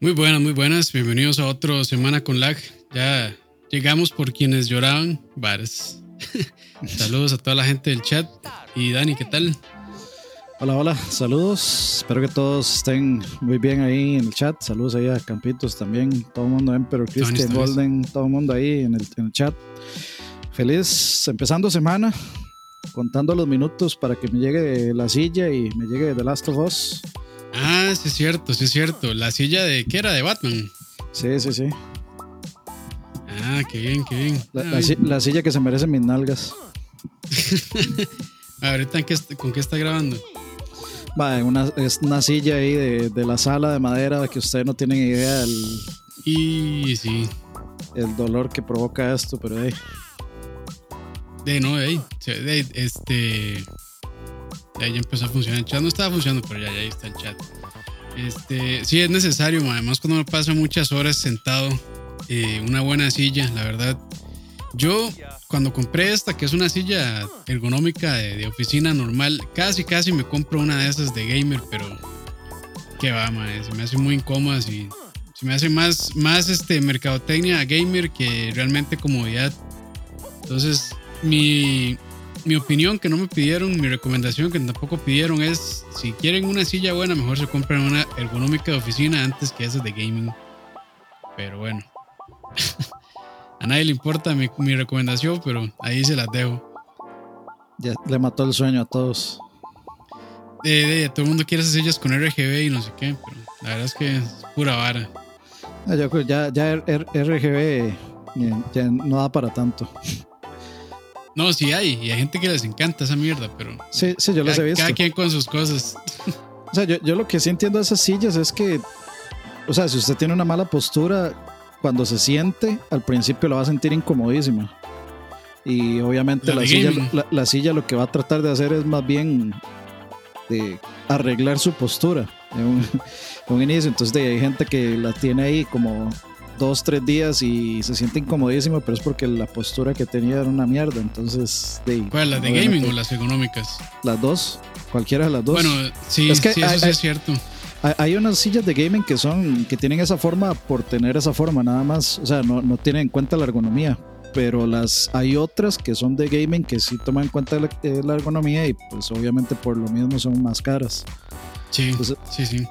Muy buenas, muy buenas. Bienvenidos a otra semana con lag. Ya llegamos por quienes lloraban. Bares. Saludos a toda la gente del chat. Y Dani, ¿qué tal? Hola, hola, saludos. Espero que todos estén muy bien ahí en el chat. Saludos ahí a Campitos también. Todo el mundo, Emperor, Christian, Golden, todo el mundo ahí en el, en el chat. Feliz empezando semana, contando los minutos para que me llegue la silla y me llegue The Last of Us. Ah, sí es cierto, sí es cierto. La silla de ¿qué era? De Batman. Sí, sí, sí. Ah, qué bien, qué bien. La, Ah, la si- la silla que se merecen mis nalgas. Ahorita ¿en qué est- ¿con qué está grabando? Va, una, es una silla ahí de, de la sala de madera que ustedes no tienen idea del Y sí. el dolor que provoca esto, pero hey, De no, ahí. ahí, este. Ya empezó a funcionar el chat. No estaba funcionando, pero ya, ya ahí está el chat. Este, sí, es necesario, además cuando me paso muchas horas sentado, eh, una buena silla, la verdad. Yo, cuando compré esta, que es una silla ergonómica de, oficina normal, casi, casi me compro una de esas de gamer, pero que va, ma, se me hace muy incómoda y se me hace más, más este, mercadotecnia gamer que realmente comodidad. Entonces, mi, mi opinión que no me pidieron, mi recomendación que tampoco pidieron es, si quieren una silla buena, mejor se compren una ergonómica de oficina antes que esas de gaming. Pero bueno. A nadie le importa mi, mi recomendación, pero ahí se las dejo. ya le mató el sueño a todos. De, de- todo el mundo quiere esas sillas con RGB y no sé qué, pero la verdad es que es pura vara. Ah, creo- Ya, ya R- RGB eh, ya no da para tanto. No, sí hay, y hay gente que les encanta esa mierda, pero Sí, sí, yo las he cada, visto. cada quien con sus cosas. O sea, yo, yo lo que sí entiendo de esas sillas es que, o sea, si usted tiene una mala postura, cuando se siente, al principio la va a sentir incomodísima. Y obviamente La silla, la, la silla lo que va a tratar de hacer es más bien de arreglar su postura en un, en un inicio. Entonces de, hay gente que la tiene ahí como dos, tres días y se siente incomodísima, pero es porque la postura que tenía era una mierda. Entonces, de, ¿Cuál, las de gaming o las ergonómicas? Las dos, cualquiera de las dos. Bueno, sí, Es que sí, eso hay- sí es cierto. Hay- Hay unas sillas de gaming que son que tienen esa forma por tener esa forma nada más, o sea, no, no tienen en cuenta la ergonomía, pero las hay otras que son de gaming que sí toman en cuenta la, eh, la ergonomía y pues obviamente por lo mismo son más caras. Sí, Entonces- sí, sí.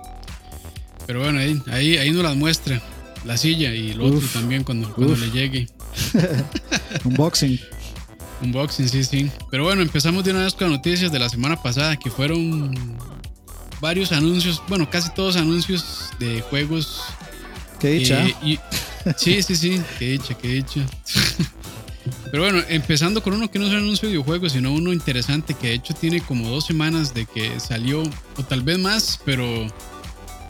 Pero bueno, ahí, ahí, ahí nos las muestra. La silla y lo otro Uf, también cuando, cuando le llegue. Unboxing. Unboxing, sí, sí. Pero bueno, empezamos de una vez con las noticias de la semana pasada, que fueron varios anuncios, bueno, casi todos anuncios de juegos. Qué dicha. eh, y- sí, sí, sí, qué dicha, qué dicha. Pero bueno, empezando con uno que no es un anuncio de videojuegos, sino uno interesante que de hecho tiene como dos semanas de que salió, o tal vez más, pero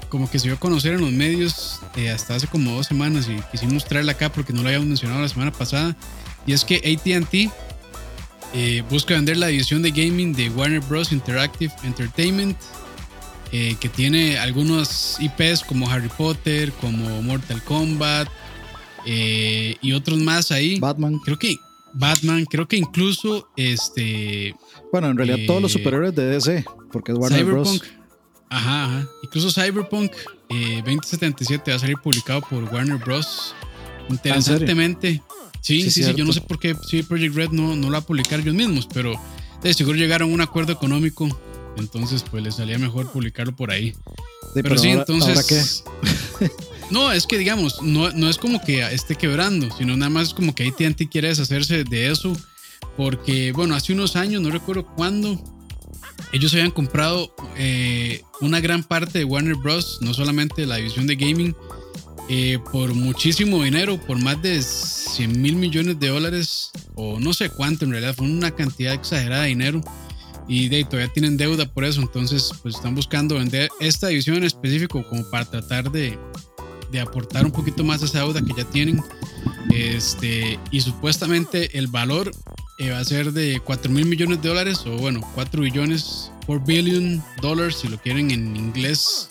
como que se dio a conocer en los medios eh, hasta hace como dos semanas y quisimos traerla acá porque no lo habíamos mencionado la semana pasada. Y es que ATT eh, busca vender la división de gaming de Warner Bros. Interactive Entertainment, eh, que tiene algunos IPs como Harry Potter, como Mortal Kombat y otros más ahí. Batman. Creo que Batman, creo que incluso este Bueno, en realidad todos los superhéroes de DC, porque es Warner Cyberpunk. Bros. Ajá, ajá. Incluso Cyberpunk eh, 2077 va a salir publicado por Warner Bros. Interesantemente. Sí, sí, Sí, sí, yo no sé por qué CD Projekt Red no, no lo va a publicar ellos mismos, pero de seguro llegaron a un acuerdo económico. Entonces, pues les salía mejor publicarlo por ahí. Sí, Pero, sí, ahora- entonces. ¿ahora no, es que digamos, no, no es como que esté quebrando, sino nada más es como que ATT quiere deshacerse de eso. Porque, bueno, hace unos años, no recuerdo cuándo, ellos habían comprado eh, una gran parte de Warner Bros., no solamente la división de gaming, eh, por muchísimo dinero, por más de 100 mil millones de dólares, o no sé cuánto en realidad, fue una cantidad exagerada de dinero. Y de todavía tienen deuda por eso, entonces pues están buscando vender esta división en específico como para tratar de, de aportar un poquito más a esa deuda que ya tienen. Este, y supuestamente el valor eh, va a ser de 4 mil millones de dólares, o bueno, 4 billones, 4 billion dollars si lo quieren en inglés.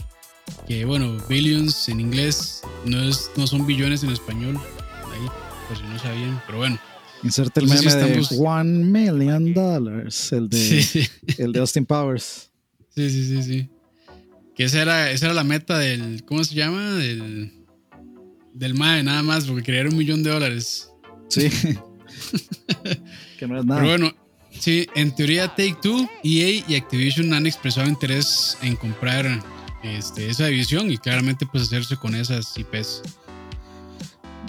Que bueno, billions en inglés no, es, no son billones en español. Ahí, por si no sabían, pero bueno. Inserte el si meme de estamos- One Million Dollars, el de, sí. el de Austin Powers. Sí, sí, sí, sí. Que esa era, esa era la meta del. ¿Cómo se llama? Del. Del MAE, nada más, porque quería un millón de dólares. Sí. que no es nada. Pero bueno, sí, en teoría Take Two, EA y Activision han expresado interés en comprar este, esa división y claramente pues hacerse con esas IPs.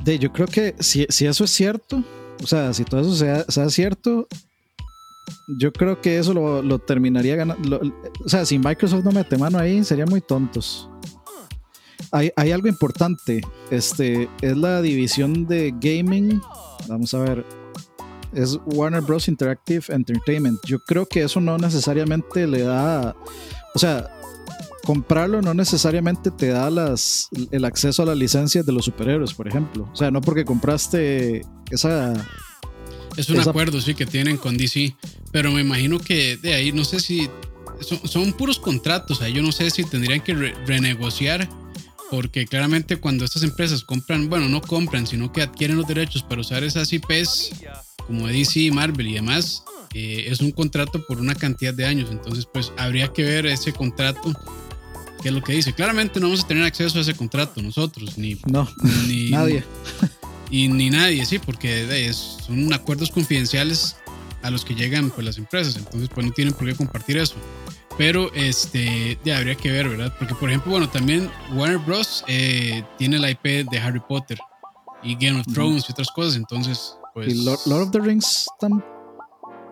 De, yo creo que si, si eso es cierto, o sea, si todo eso sea, sea cierto, yo creo que eso lo, terminaría ganando. o sea, si Microsoft no mete mano ahí, serían muy tontos. Hay, hay, algo importante. Este es la división de gaming. Vamos a ver. Es Warner Bros. Interactive Entertainment. Yo creo que eso no necesariamente le da. O sea, comprarlo no necesariamente te da las, el acceso a las licencias de los superhéroes, por ejemplo. O sea, no porque compraste esa es un acuerdo, sí, que tienen con DC. Pero me imagino que de ahí, no sé si. Son, puros contratos. Yo no sé si tendrían que renegociar. Porque claramente cuando estas empresas compran, bueno, no compran, sino que adquieren los derechos para usar esas IPs, como DC, Marvel y demás, eh, es un contrato por una cantidad de años. Entonces, pues habría que ver ese contrato qué es lo que dice. Claramente no vamos a tener acceso a ese contrato nosotros, ni, no, ni nadie y ni nadie, sí, porque son acuerdos confidenciales a los que llegan pues las empresas, entonces pues no tienen por qué compartir eso. Pero este, ya habría que ver, ¿verdad? Porque por ejemplo, bueno, también Warner Bros. Eh, tiene la IP de Harry Potter y Game of Thrones y otras cosas, entonces pues... ¿Y Lord, of the Rings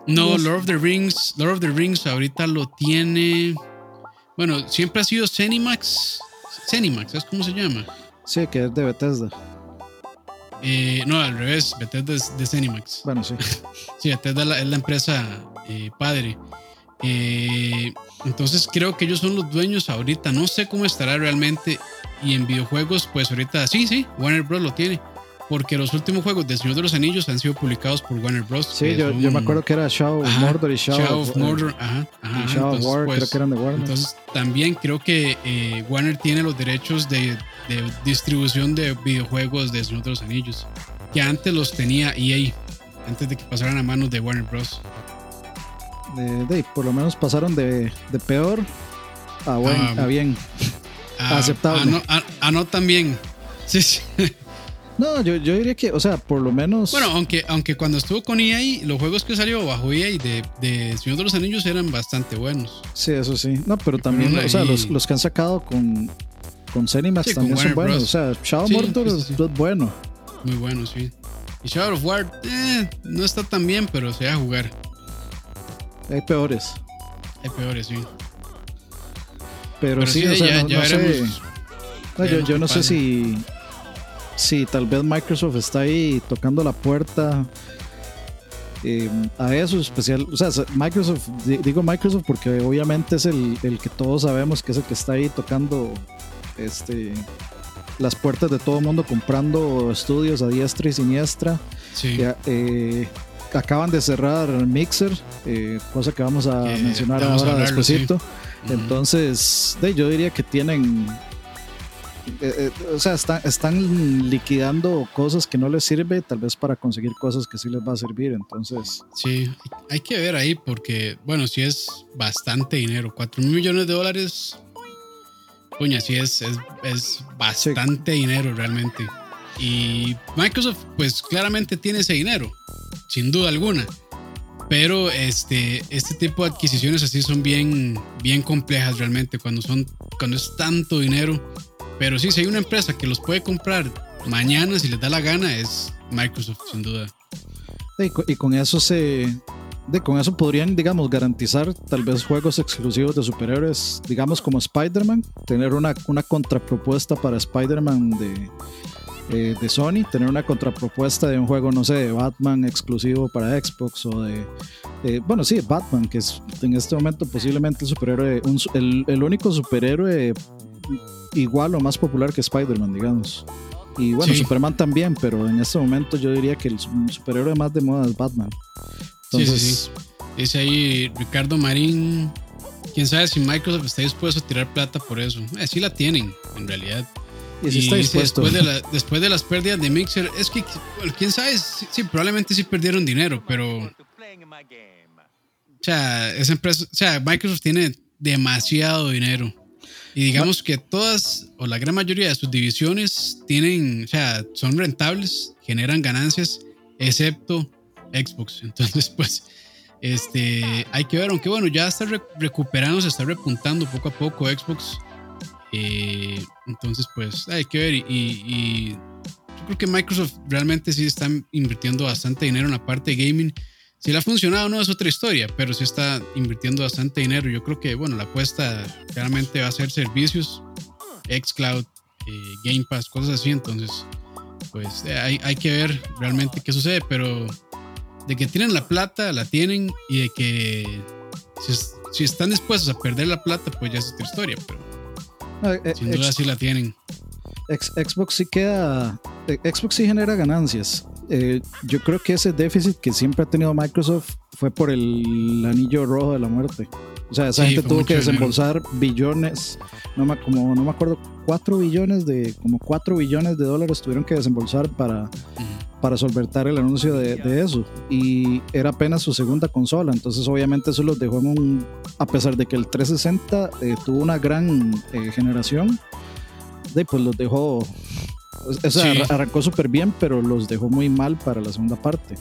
No, Lord of the Rings, Lord of the Rings ahorita lo tiene... Bueno, siempre ha sido Cenimax. Cenimax, ¿sabes cómo se llama? Sí, que es de Bethesda. Eh, no, al revés, Bethesda es de Cenimax. Bueno, sí. sí, Bethesda es la, empresa eh, padre. Eh, entonces creo que ellos son los dueños ahorita. No sé cómo estará realmente. Y en videojuegos, pues ahorita sí, sí, Warner Bros. lo tiene. Porque los últimos juegos de Señor de los Anillos han sido publicados por Warner Bros. Sí, yo, me acuerdo que era Shadow of Mordor y Shadow, of Mordor. Ajá, ajá. Shadow of War, creo pues, que eran de Warner. Entonces también creo que Warner tiene los derechos de de distribución de videojuegos de Señor de los Anillos, que antes los tenía EA, antes de que pasaran a manos de Warner Bros. De, por lo menos pasaron de, de peor a, buen, a bien. A, aceptable. A no, tan bien. Sí, sí. No, yo, yo, diría que, o sea, por lo menos. Bueno, aunque, aunque cuando estuvo con EA, los juegos que salió bajo EA de, de Señor de los Anillos eran bastante buenos. Sí, eso sí. No, pero también, o sea, los, los, que han sacado con, con también son buenos. O sea, Shadow Mordor es bueno. Muy bueno, sí. Y Shadow of War eh, no está tan bien, pero se va a jugar. Hay peores. Hay peores, sí. Pero, sí, o sea, no, sé. yo, yo no sé si, si tal vez Microsoft está ahí tocando la puerta eh, a eso especial. O sea, Microsoft, digo Microsoft porque obviamente es el, el, que todos sabemos que es el que está ahí tocando este, las puertas de todo el mundo comprando estudios a diestra y siniestra. Eh, acaban de cerrar Mixer, eh, cosa que vamos a mencionar ahora despuesito. Entonces, yo diría que tienen eh, o sea, están, están liquidando cosas que no les sirve, tal vez para conseguir cosas que sí les va a servir. Entonces, sí, hay que ver ahí porque, bueno, si es bastante dinero, 4 mil millones de dólares Coña, sí, es, es, bastante dinero realmente. Y Microsoft, pues claramente tiene ese dinero, sin duda alguna. Pero este, este tipo de adquisiciones así son bien, bien complejas realmente cuando, son, cuando es tanto dinero. Pero sí, si hay una empresa que los puede comprar mañana si les da la gana, es Microsoft, sin duda. y con eso se, con eso podrían, digamos, garantizar tal vez juegos exclusivos de superhéroes, digamos como Spider-Man, tener una, una contrapropuesta para Spider-Man de, eh, de Sony, tener una contrapropuesta de un juego, no sé, de Batman exclusivo para Xbox o de, bueno, sí, Batman, que es en este momento posiblemente el superhéroe, el, el único superhéroe igual o más popular que Spider-Man, digamos. Y bueno, Superman también, pero en este momento yo diría que el superhéroe más de moda es Batman. Sí, sí, Dice ahí Ricardo Marín. Quién sabe si Microsoft está dispuesto a tirar plata por eso. Eh, sí la tienen, en realidad. Y, si está dispuesto. Después de, después de, las pérdidas de Mixer, es que, quién sabe, sí, probablemente sí perdieron dinero, pero. O sea, esa empresa, o sea, Microsoft tiene demasiado dinero. Y digamos que todas o la gran mayoría de sus divisiones tienen, o sea, son rentables, generan ganancias, excepto Xbox. Entonces, pues, este, hay que ver, aunque bueno, ya está recuperando, se está repuntando poco a poco Xbox. Eh, entonces, pues, hay que ver. Y, yo creo que Microsoft realmente sí está invirtiendo bastante dinero en la parte de gaming. Si le ha funcionado no es otra historia, pero sí está invirtiendo bastante dinero. Yo creo que, bueno, la apuesta claramente va a ser servicios, xCloud, eh, Game Pass, cosas así. Entonces, pues eh, hay, hay que ver realmente qué sucede, pero de que tienen la plata, la tienen y de que si, están dispuestos a perder la plata, pues ya es otra historia, pero eh, sin duda sí la tienen. Xbox sí queda, Xbox sí genera ganancias. Eh, yo creo que ese déficit que siempre ha tenido Microsoft fue por el anillo rojo de la muerte. O sea, esa gente tuvo que desembolsar billones, no me, como, no me acuerdo, 4 billones de, como 4 billones de dólares tuvieron que desembolsar para, para solventar el anuncio de, eso. Y era apenas su segunda consola, entonces obviamente eso los dejó en un, a pesar de que el 360 eh, tuvo una gran eh, generación, de, pues los dejó o sea, arrancó súper bien, pero los dejó muy mal para la segunda parte.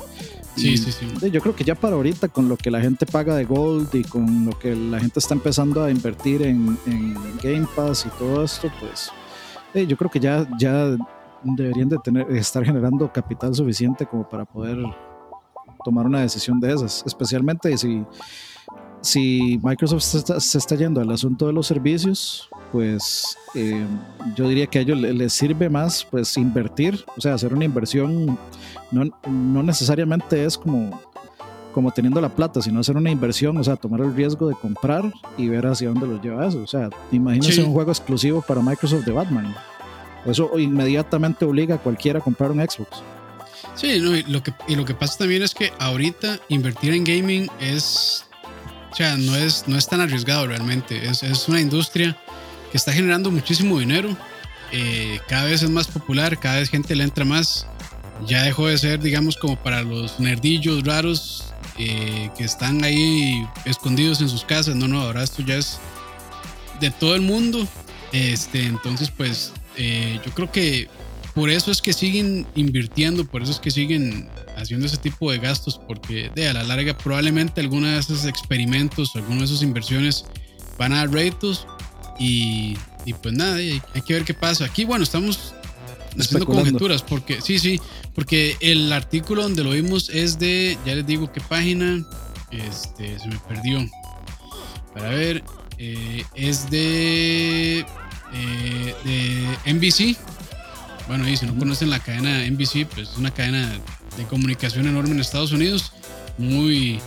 Sí, sí, sí. Yo creo que ya para ahorita, con lo que la gente paga de Gold y con lo que la gente está empezando a invertir en, Game Pass y todo esto, pues yo creo que ya, ya deberían de tener, estar generando capital suficiente como para poder tomar una decisión de esas, especialmente si, si Microsoft se está yendo al asunto de los servicios, pues eh, yo diría que a ellos les sirve más pues invertir, o sea, hacer una inversión, no, no necesariamente es como, como teniendo la plata, sino hacer una inversión, o sea, tomar el riesgo de comprar y ver hacia dónde lo lleva eso. O sea, imagínense un juego exclusivo para Microsoft de Batman. Eso inmediatamente obliga a cualquiera a comprar un Xbox. Sí, y, lo que, y lo que pasa también es que ahorita invertir en gaming es, o sea, no es, no es tan arriesgado realmente. Es, es una industria está generando muchísimo dinero. Eh, cada vez es más popular, cada vez gente le entra más. Ya dejó de ser, digamos, como para los nerdillos raros eh, que están ahí escondidos en sus casas. No, no, ahora esto ya es de todo el mundo. Este, entonces, pues eh, yo creo que por eso es que siguen invirtiendo, por eso es que siguen haciendo ese tipo de gastos, porque de a la larga probablemente algunos de esos experimentos, algunas de esas inversiones van a dar réditos y, pues nada, hay, que ver qué pasa. Aquí, bueno, estamos haciendo conjeturas, porque sí, sí, porque el artículo donde lo vimos es de, ya les digo qué página, este, se me perdió. Para ver, eh, es de, eh, de NBC. Bueno, y si no conocen la cadena NBC, pues es una cadena de comunicación enorme en Estados Unidos, muy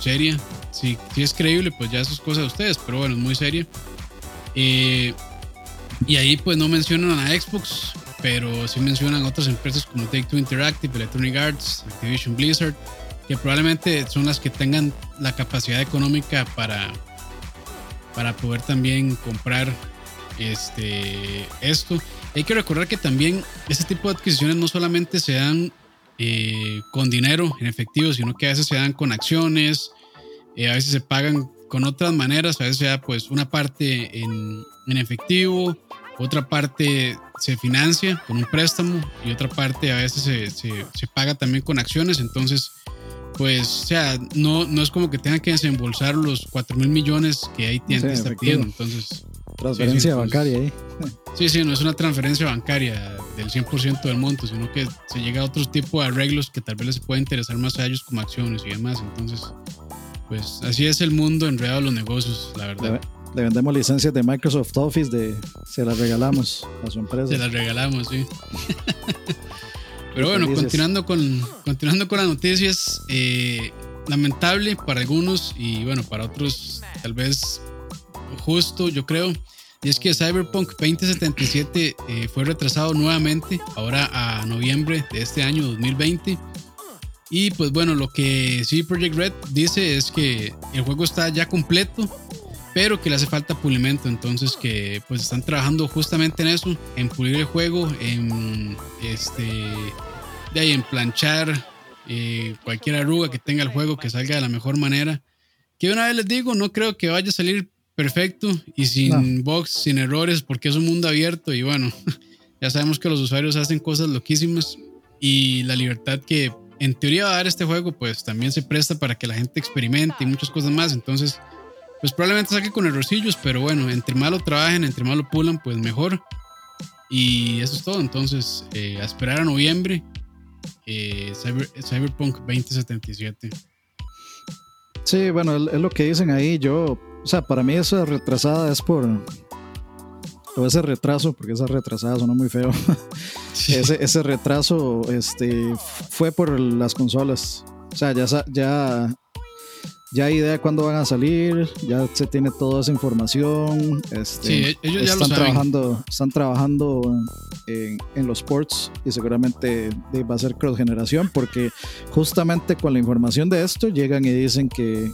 seria. Si, es creíble, pues ya eso es cosa de ustedes, pero bueno, es muy seria. Eh, y ahí pues no mencionan a Xbox, pero sí mencionan otras empresas como Take Two Interactive, Electronic Arts, Activision Blizzard, que probablemente son las que tengan la capacidad económica para, para poder también comprar este, esto. Hay que recordar que también este tipo de adquisiciones no solamente se dan eh, con dinero en efectivo, sino que a veces se dan con acciones, eh, a veces se pagan con otras maneras, a veces sea pues una parte en, en efectivo, otra parte se financia con un préstamo y otra parte a veces se, se, se, paga también con acciones. Entonces, pues, o sea, no, no es como que tengan que desembolsar los 4 mil millones que ahí tienen que estar pidiendo. Entonces, transferencia bancaria ahí. Sí, sí, no es una transferencia bancaria del 100% del monto, sino que se llega a otro tipo de arreglos que tal vez les pueda interesar más a ellos como acciones y demás. Entonces, pues así es el mundo enredado de los negocios, la verdad. Le, vendemos licencias de Microsoft Office, de, se las regalamos a su empresa. Se las regalamos, sí. Pero bueno, continuando con, continuando con las noticias, eh, lamentable para algunos y bueno, para otros tal vez justo, yo creo. Y es que Cyberpunk 2077 eh, fue retrasado nuevamente, ahora a noviembre de este año 2020. Y pues bueno, lo que sí Project Red dice es que el juego está ya completo, pero que le hace falta pulimento. Entonces que pues están trabajando justamente en eso, en pulir el juego, en este de ahí en planchar eh, cualquier arruga que tenga el juego que salga de la mejor manera. Que una vez les digo, no creo que vaya a salir perfecto y sin bugs, sin errores, porque es un mundo abierto y bueno, ya sabemos que los usuarios hacen cosas loquísimas y la libertad que en teoría va a dar este juego, pues también se presta para que la gente experimente y muchas cosas más. Entonces, pues probablemente saque con errorcillos, pero bueno, entre más lo trabajen, entre más lo pulan, pues mejor. Y eso es todo. Entonces, eh, a esperar a noviembre, eh, Cyberpunk 2077. Sí, bueno, es lo que dicen ahí. Yo, o sea, para mí eso retrasada es por. O ese retraso, porque esa retrasada suena muy feo. ese, ese retraso este, fue por las consolas. O sea, ya, ya ya hay idea de cuándo van a salir, ya se tiene toda esa información. Este, sí, ellos ya están lo trabajando, están trabajando en, los ports y seguramente va a ser cross generación porque justamente con la información de esto llegan y dicen que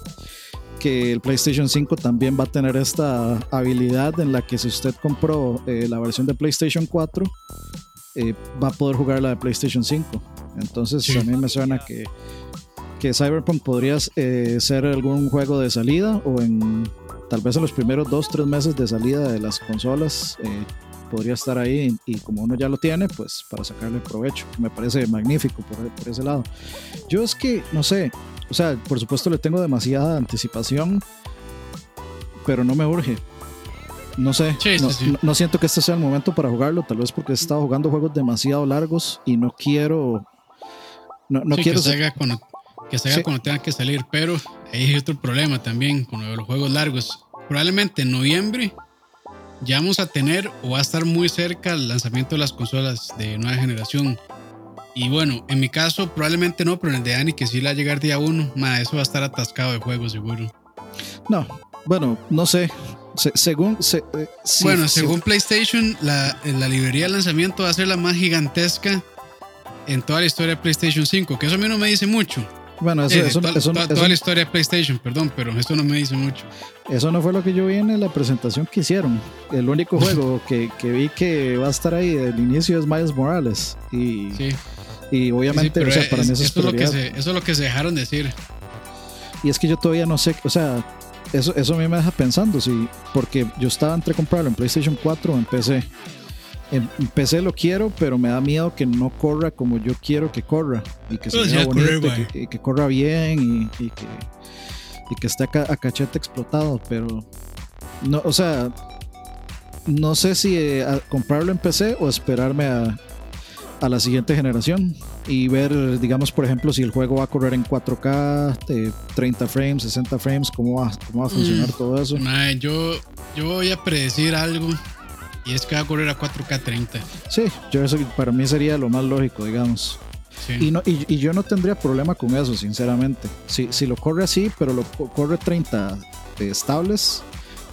que el PlayStation 5 también va a tener esta habilidad en la que si usted compró eh, la versión de PlayStation 4 eh, va a poder jugar la de PlayStation 5. Entonces a mí me suena que que Cyberpunk podría eh, ser algún juego de salida o en tal vez en los primeros dos, tres meses de salida de las consolas podría estar ahí y, como uno ya lo tiene, pues para sacarle provecho, me parece magnífico por, ese lado. Yo es que, no sé, o sea, por supuesto le tengo demasiada anticipación, pero no me urge. No sé, no, siento que este sea el momento para jugarlo, tal vez porque he estado jugando juegos demasiado largos y no quiero... No, no quiero... Que que salga cuando tenga que salir, pero hay otro problema también con los juegos largos. Probablemente en noviembre ya vamos a tener o va a estar muy cerca el lanzamiento de las consolas de nueva generación. Y bueno, en mi caso probablemente no, pero en el de Ani que sí le va a llegar día uno, eso va a estar atascado de juegos seguro. No, bueno, no sé. según. Eh, bueno, según PlayStation, la, la librería de lanzamiento va a ser la más gigantesca en toda la historia de PlayStation 5, que eso a mí no me dice mucho. Bueno, eso, eso, toda, eso, toda, la historia de PlayStation, perdón, pero esto no me dice mucho. Eso no fue lo que yo vi en la presentación que hicieron. El único juego que, que vi que va a estar ahí del inicio es Miles Morales. Y, sí. Y obviamente, o sea, para mí eso, es, lo que se, eso es lo que se dejaron decir. Y es que yo todavía no sé, o sea, eso, eso a mí me deja pensando, sí, porque yo estaba entre comprarlo en PlayStation 4 o en PC. En PC lo quiero, pero me da miedo que no corra como yo quiero que corra. Y que pues sea bonito, y, que, corra bien y, que, y que esté a, cachete explotado. Pero, no, o sea, no sé si eh, comprarlo en PC o esperarme a, a la siguiente generación y ver, digamos, por ejemplo, si el juego va a correr en 4K, de 30 frames, 60 frames, cómo va, cómo va a funcionar mm. todo eso. yo, yo voy a predecir algo y es que va a correr a 4K 30. Sí, yo eso para mí sería lo más lógico, digamos. Y, no, y, yo no tendría problema con eso, sinceramente. Si, si lo corre así, pero lo corre 30 eh, estables,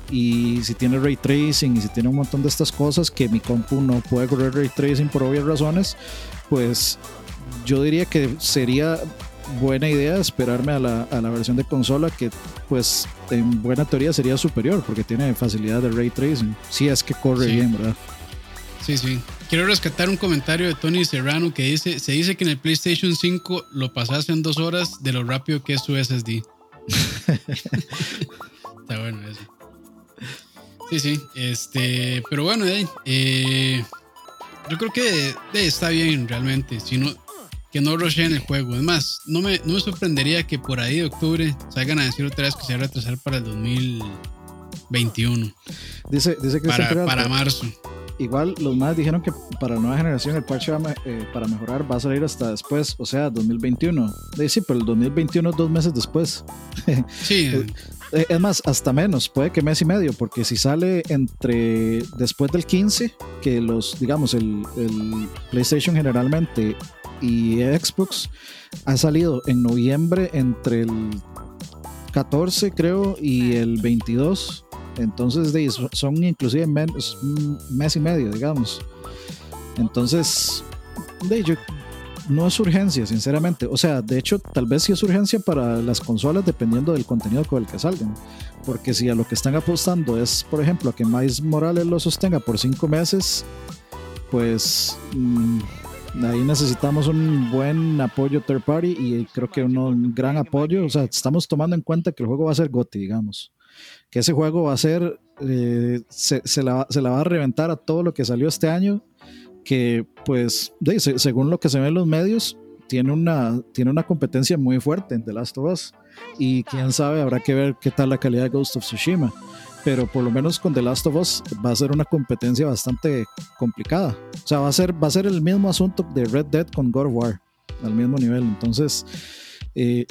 y si tiene ray tracing y si tiene un montón de estas cosas que mi compu no puede correr ray tracing por obvias razones, pues yo diría que sería buena idea esperarme a la, a la versión de consola que pues en buena teoría sería superior porque tiene facilidad de ray tracing. Si es que corre bien, ¿verdad? Sí, sí. Quiero rescatar un comentario de Tony Serrano que dice, se dice que en el PlayStation 5 lo pasas en dos horas de lo rápido que es su SSD. Está bueno eso. Sí, sí. Este, pero bueno, eh, yo creo que está bien realmente. Si no, que no en el juego. Es más, no me, no me sorprendería que por ahí de octubre salgan a decir otra vez que se va a retrasar para el 2021. Dice, dice que para, para marzo. Igual los más dijeron que para la nueva generación el parche eh, para mejorar va a salir hasta después, o sea, 2021. Sí, pero el 2021 dos meses después. Sí. Eh, es más, hasta menos, puede que mes y medio, porque si sale entre después del 15, que los, digamos, el, el PlayStation generalmente y Xbox ha salido en noviembre entre el 14 creo y el 22 entonces son inclusive menos, mes y medio digamos. Entonces de, no es urgencia sinceramente o sea de hecho tal vez sí es urgencia para las consolas dependiendo del contenido con el que salgan porque si a lo que están apostando es por ejemplo que Miles Morales lo sostenga por cinco meses pues mm, ahí necesitamos un buen apoyo third party y creo que un gran apoyo. O sea, estamos tomando en cuenta que el juego va a ser GOTI, digamos. que ese juego va a ser, eh, se, la, va a reventar a todo lo que salió este año, que pues según lo que se ve en los medios, tiene una, tiene una competencia muy fuerte en The Last of Us. Y quién sabe, habrá que ver qué tal la calidad de Ghost of Tsushima. Pero por lo menos con The Last of Us va a ser una competencia bastante complicada. O sea, va a ser, va a ser el mismo asunto de Red Dead con God of War, al mismo nivel. Entonces, eh,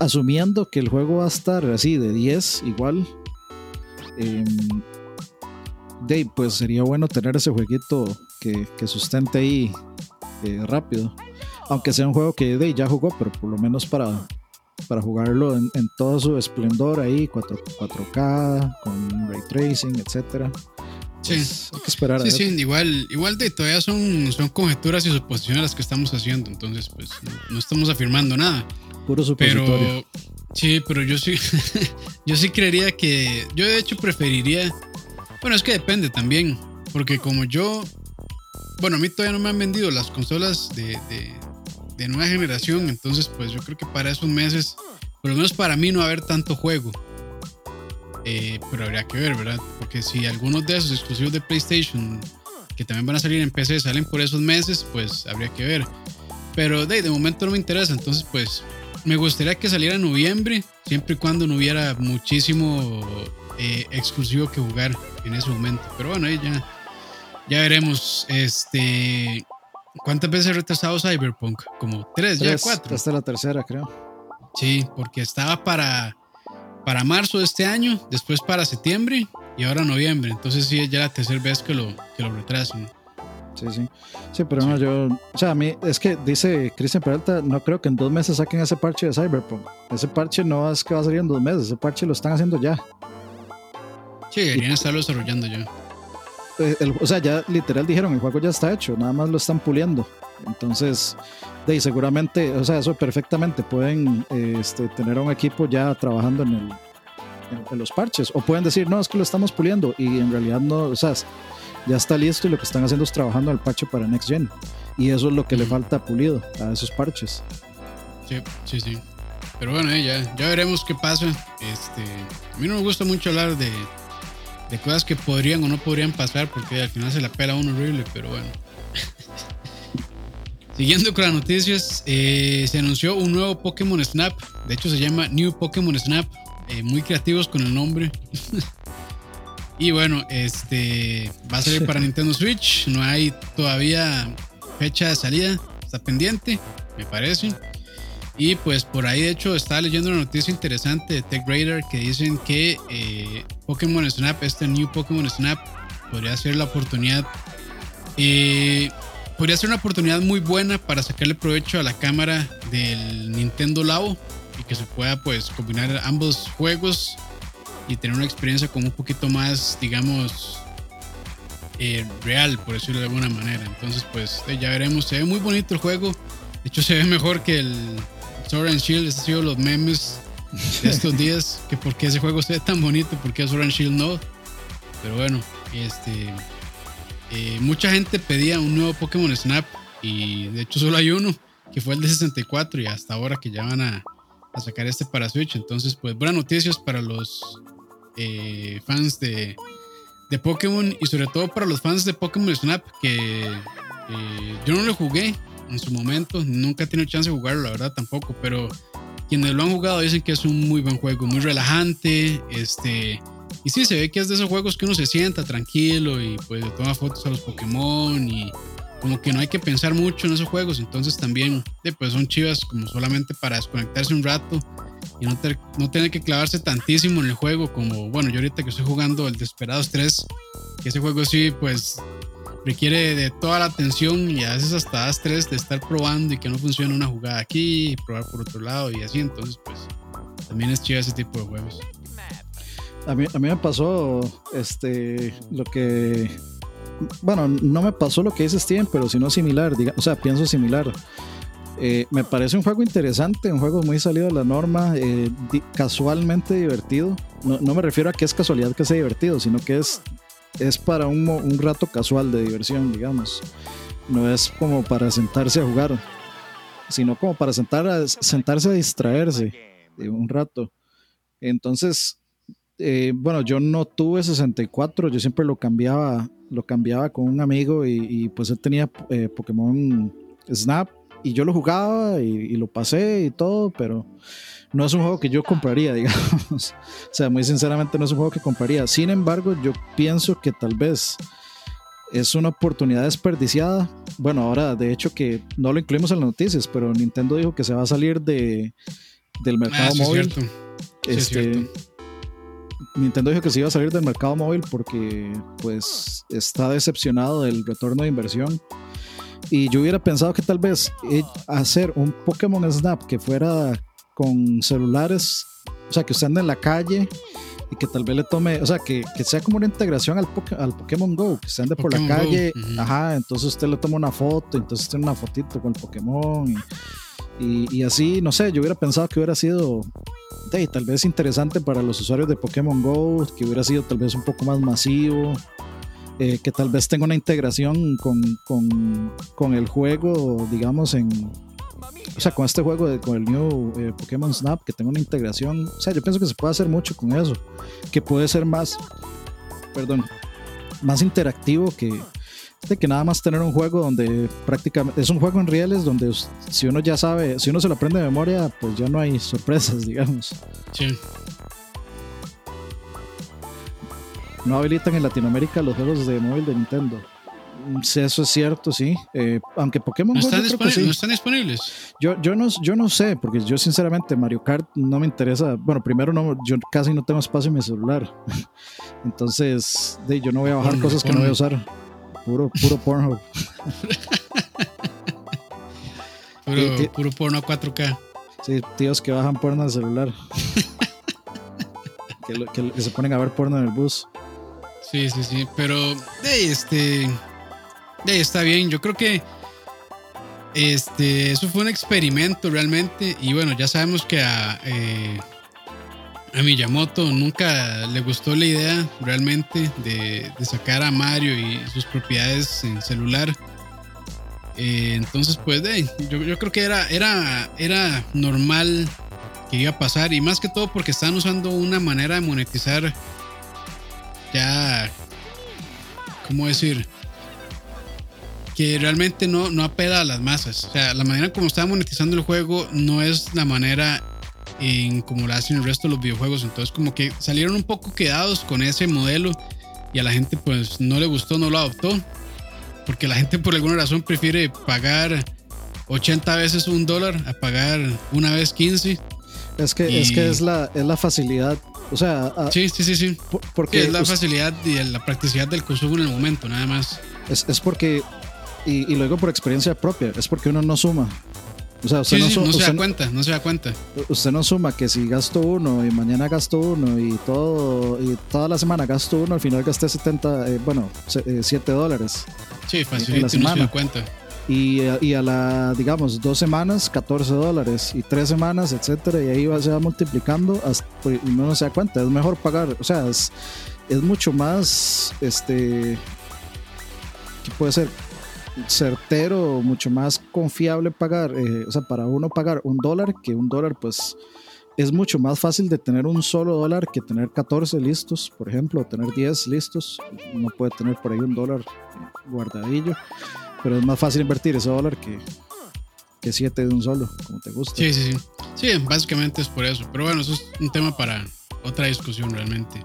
asumiendo que el juego va a estar así de 10 igual, eh, Dave, pues sería bueno tener ese jueguito que, que sustente ahí eh, rápido. Aunque sea un juego que Dave ya jugó, pero por lo menos para, para jugarlo en, todo su esplendor ahí, 4, 4K, con ray tracing, etcétera. Sí. Pues, hay que esperar sí, sí, igual, igual de todavía son, son conjeturas y suposiciones las que estamos haciendo, entonces pues no, estamos afirmando nada. Puro supositorio. Pero, sí, pero yo sí, yo sí creería que, yo de hecho preferiría, bueno, es que depende también, porque como yo, bueno, a mí todavía no me han vendido las consolas de, de nueva generación, entonces pues yo creo que para esos meses, por lo menos para mí no va a haber tanto juego. Eh, pero habría que ver, ¿verdad? Porque si algunos de esos exclusivos de PlayStation que también van a salir en PC salen por esos meses, pues habría que ver. Pero de, de momento no me interesa, entonces pues me gustaría que saliera en noviembre, siempre y cuando no hubiera muchísimo eh, exclusivo que jugar en ese momento. Pero bueno, ahí ya, ya veremos. Este, ¿Cuántas veces ha retrasado Cyberpunk? Como tres, ya cuatro. Es la tercera, creo. Sí, porque estaba para, para marzo de este año, después para septiembre y ahora noviembre. Entonces sí, es ya la tercera vez que lo, que lo retrasan. Sí, sí. Sí, pero no, yo. O sea, a mí es que dice Cristian Peralta, no creo que en dos meses saquen ese parche de Cyberpunk. Ese parche no es que va a salir en dos meses, ese parche lo están haciendo ya. Sí, deberían estarlo desarrollando ya. Eh, o sea, ya literal dijeron, el juego ya está hecho, nada más lo están puliendo. Entonces, de seguramente, o sea, eso perfectamente pueden este, tener a un equipo ya trabajando en, el, en, los parches. O pueden decir, no, es que lo estamos puliendo y en realidad no, o sea, ya está listo y lo que están haciendo es trabajando el parche para Next Gen. Y eso es lo que le falta pulido a esos parches. Sí, sí, sí. Pero bueno, eh, ya, ya veremos qué pasa. Este, a mí no me gusta mucho hablar de, de cosas que podrían o no podrían pasar porque al final se la pela uno horrible, pero bueno. Siguiendo con las noticias, eh, se anunció un nuevo Pokémon Snap. De hecho, se llama New Pokémon Snap. Eh, muy creativos con el nombre. y bueno, este va a salir para Nintendo Switch. No hay todavía fecha de salida. Está pendiente, me parece. Y pues por ahí de hecho estaba leyendo una noticia interesante de Tech que dicen que eh, Pokémon Snap, este New Pokémon Snap, podría ser la oportunidad, eh, podría ser una oportunidad muy buena para sacarle provecho a la cámara del Nintendo Labo y que se pueda pues combinar ambos juegos y tener una experiencia como un poquito más, digamos, eh, real, por decirlo de alguna manera. Entonces pues ya veremos, se ve muy bonito el juego. De hecho, se ve mejor que el And Shield, estos han sido los memes de estos días, que por qué ese juego se ve tan bonito, por qué Sword and Shield no. Pero bueno, este, eh, mucha gente pedía un nuevo Pokémon Snap y de hecho solo hay uno, que fue el de 64 y hasta ahora que ya van a, sacar este para Switch. Entonces, pues buenas noticias para los eh, fans de, de Pokémon y sobre todo para los fans de Pokémon Snap, que eh, yo no lo jugué, en su momento. Nunca he tenido chance de jugarlo, la verdad tampoco, pero quienes lo han jugado dicen que es un muy buen juego, muy relajante, este... Y sí, se ve que es de esos juegos que uno se sienta tranquilo y pues toma fotos a los Pokémon y como que no hay que pensar mucho en esos juegos, entonces también pues son chivas como solamente para desconectarse un rato y no, no tener que clavarse tantísimo en el juego como, bueno, yo ahorita que estoy jugando el Desperados 3, que ese juego sí, pues requiere de toda la atención y a veces hasta das tres de estar probando y que no funciona una jugada aquí y probar por otro lado y así. Entonces, pues también es chido ese tipo de juegos. A mí, a mí me pasó este, lo que. Bueno, no me pasó lo que dice Steven, pero sino similar. Diga, o sea, pienso similar. Eh, me parece un juego interesante, un juego muy salido de la norma, eh, casualmente divertido. No, no, me refiero a que es casualidad que sea divertido, sino que es es para un, un, rato casual de diversión, digamos. No es como para sentarse a jugar, sino como para sentar a, sentarse a distraerse de un rato. Entonces, eh, bueno, yo no tuve 64, yo siempre lo cambiaba, lo cambiaba con un amigo y, pues él tenía eh, Pokémon Snap y yo lo jugaba y, lo pasé y todo, pero no es un juego que yo compraría, digamos. o sea, muy sinceramente no es un juego que compraría. Sin embargo, yo pienso que tal vez es una oportunidad desperdiciada. Bueno, ahora de hecho que no lo incluimos en las noticias, pero Nintendo dijo que se va a salir de, del mercado ah, móvil. este, Nintendo dijo que se iba a salir del mercado móvil porque pues está decepcionado del retorno de inversión. Y yo hubiera pensado que tal vez eh, hacer un Pokémon Snap que fuera con celulares, o sea, que usted ande en la calle y que tal vez le tome, o sea, que, que sea como una integración al, al Pokémon Go, que se ande por la calle, ajá, entonces usted le toma una foto, entonces tiene una fotito con el Pokémon y y, así, no sé, yo hubiera pensado que hubiera sido tal vez interesante para los usuarios de Pokémon Go, que hubiera sido tal vez un poco más masivo, eh, que tal vez tenga una integración con, con, con, el juego, digamos, en... O sea, con este juego, de, con el New eh, Pokémon Snap, que tenga una integración. O sea, yo pienso que se puede hacer mucho con eso. Que puede ser más, perdón, más interactivo que, de que nada más tener un juego donde prácticamente es un juego en reales donde si uno ya sabe, si uno se lo aprende de memoria, pues ya no hay sorpresas, digamos. Sí. No habilitan en Latinoamérica los juegos de móvil de Nintendo. Sí, eso es cierto, sí. Eh, aunque Pokémon ¿No están, ¿No están disponibles? Yo, yo, no, yo no sé, porque yo sinceramente Mario Kart no me interesa. Bueno, primero no, yo casi no tengo espacio en mi celular. Entonces, de, yo no voy a bajar cosas que no voy a usar. Puro, puro Pornhub. puro, puro porno 4K. Sí, tíos que bajan porno al celular. que, se ponen a ver porno en el bus. Sí, sí, sí. Pero, de este. De, está bien. Yo creo que. Este, eso fue un experimento realmente. Y bueno, ya sabemos que a. Eh, a Miyamoto nunca le gustó la idea realmente de, sacar a Mario y sus propiedades en celular. Eh, entonces, pues, yo, creo que era, era, era normal que iba a pasar. Y más que todo porque están usando una manera de monetizar ya, ¿cómo decir? Que realmente no, no apela a las masas. O sea, la manera como está monetizando el juego no es la manera en como lo hacen el resto de los videojuegos. Entonces como que salieron un poco quedados con ese modelo y a la gente pues no le gustó, no lo adoptó. Porque la gente por alguna razón prefiere pagar 80 veces un dólar a pagar una vez 15. Es que, es, que es, la, es la facilidad. O sea, sí, sí, sí, sí. Porque es la facilidad y la practicidad del consumo en el momento, nada más. Es, es porque, y, y lo digo por experiencia propia, es porque uno no suma. O sea, usted no, se da cuenta, no se da cuenta. Usted no suma que si gasto uno y mañana gasto uno y todo y toda la semana gasto uno, al final gasté 70, eh, bueno, 7 eh, dólares. Sí, fácil, no se da cuenta. Y, y, a la, digamos, dos semanas, 14 dólares y tres semanas, etcétera, y ahí va, se va multiplicando hasta, pues, y no se da cuenta. Es mejor pagar, o sea, es, es mucho más, este, ¿qué puede ser? certero, mucho más confiable pagar, eh, o sea, para uno pagar un dólar, que un dólar pues es mucho más fácil de tener un solo dólar que tener 14 listos, por ejemplo, o tener 10 listos. Uno puede tener por ahí un dólar guardadillo, pero es más fácil invertir ese dólar que, que 7 de un solo, como te gusta. Sí, sí, sí. Sí, básicamente es por eso. Pero bueno, eso es un tema para otra discusión realmente.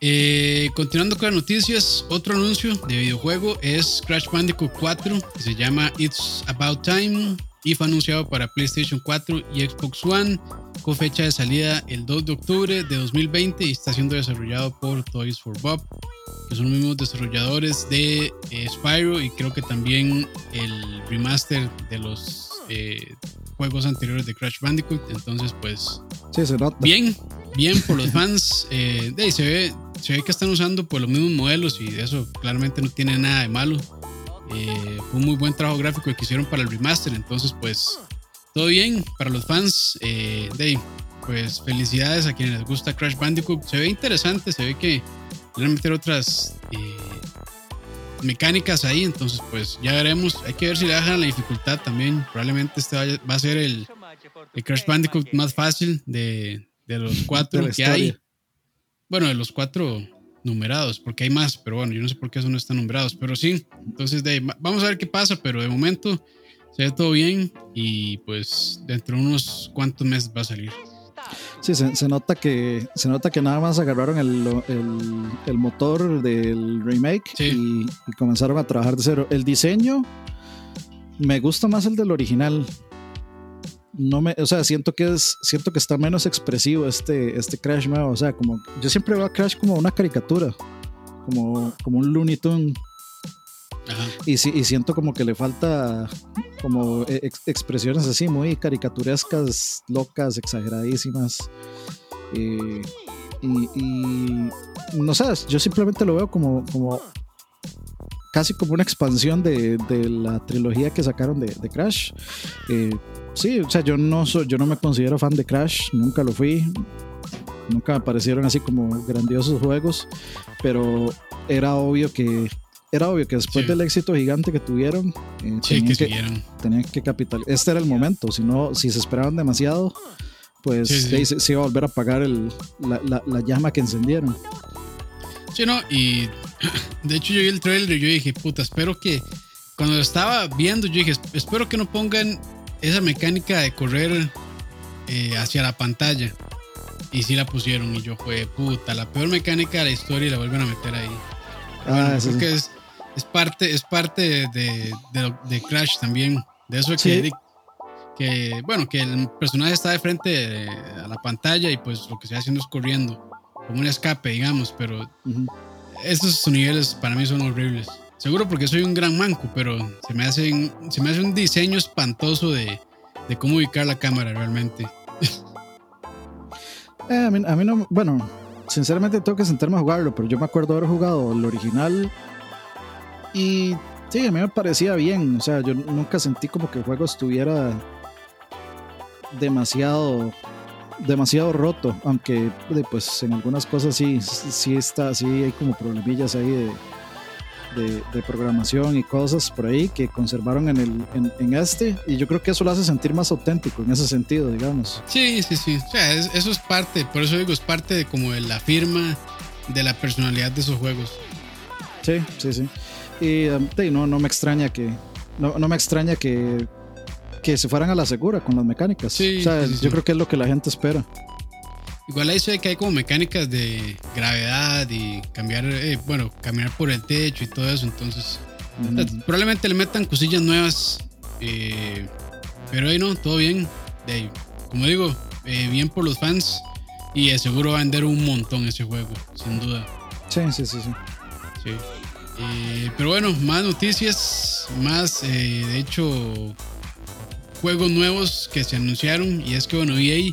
Eh, continuando con las noticias, otro anuncio de videojuego es Crash Bandicoot 4, que se llama It's About Time y fue anunciado para PlayStation 4 y Xbox One con fecha de salida el 2 de octubre de 2020 y está siendo desarrollado por Toys for Bob, que son los mismos desarrolladores de eh, Spyro y creo que también el remaster de los eh, juegos anteriores de Crash Bandicoot. Entonces, pues, sí, se nota. bien, bien por los fans. Eh, de, se ve se ve que están usando pues, los mismos modelos y eso claramente no tiene nada de malo. Eh, fue un muy buen trabajo gráfico que hicieron para el remaster, entonces pues todo bien para los fans. Eh, de, pues felicidades a quienes les gusta Crash Bandicoot. Se ve interesante, se ve que van a meter otras eh, mecánicas ahí, entonces pues ya veremos. Hay que ver si le bajan la dificultad también. Probablemente este va a ser el, el Crash Bandicoot más fácil de, de los cuatro que hay. Bueno, de los cuatro numerados, porque hay más, pero bueno, yo no sé por qué esos no están numerados, pero sí. Entonces, de, vamos a ver qué pasa, pero de momento se ve todo bien y pues dentro de unos cuantos meses va a salir. Sí, se, nota que se nota que nada más agarraron el, el, motor del remake y, comenzaron a trabajar de cero. El diseño me gusta más el del original. No me, o sea, siento que es, siento que está menos expresivo este, este Crash nuevo. O sea, como yo siempre veo a Crash como una caricatura, como, como un Looney Tunes y, y siento como que le falta como e, expresiones así muy caricaturescas, locas, exageradísimas. Eh, y, no sé, yo simplemente lo veo como, como casi como una expansión de, la trilogía que sacaron de, Crash. Eh, sí, o sea, yo no, soy, yo no me considero fan de Crash, nunca lo fui. Nunca me parecieron así como grandiosos juegos, pero era obvio que era obvio que después del éxito gigante que tuvieron, eh, tenían, que, tenían, que, capitalizar. Este era el momento, si no, si se esperaban demasiado, pues se, iba a volver a apagar la, llama que encendieron. Sí, no, y de hecho yo vi el trailer y yo dije, puta, espero que, cuando lo estaba viendo, yo dije, espero que no pongan esa mecánica de correr eh, hacia la pantalla. Y sí la pusieron y yo fue, puta, la peor mecánica de la historia y la vuelven a meter ahí. Ah, bueno, que es, es parte, es parte de, de, Crash también. De eso que, que, bueno, que el personaje está de frente a la pantalla y pues lo que se está haciendo es corriendo, como un escape, digamos, pero esos niveles para mí son horribles. Seguro porque soy un gran manco, pero se me, hacen, se me hace un diseño espantoso de, de cómo ubicar la cámara realmente. Eh, a, mí, a mí no, bueno, sinceramente tengo que sentarme a jugarlo, pero yo me acuerdo haber jugado el original y sí, a mí me parecía bien. O sea, yo nunca sentí como que el juego estuviera demasiado demasiado roto, aunque pues en algunas cosas sí, sí está, sí hay como problemillas ahí de, de, programación y cosas por ahí que conservaron en, el, en, este y yo creo que eso lo hace sentir más auténtico en ese sentido, digamos. Sí, sí, sí, o sea, eso es parte, por eso digo, es parte de como de la firma de la personalidad de esos juegos. Sí, sí, sí. Y um, no, no me extraña que. No, no me extraña que, que se fueran a la segura con las mecánicas. Sí, o sea, yo creo que es lo que la gente espera. Igual ahí se ve que hay como mecánicas de gravedad y cambiar, eh, bueno, caminar por el techo y todo eso. Entonces, probablemente le metan cosillas nuevas. Eh, pero ahí no, todo bien. De como digo, eh, bien por los fans. Y seguro va a vender un montón ese juego, sin duda. Sí, sí, sí, sí. Sí. Eh, pero bueno, más noticias, más eh, de hecho juegos nuevos que se anunciaron. Y es que bueno, EA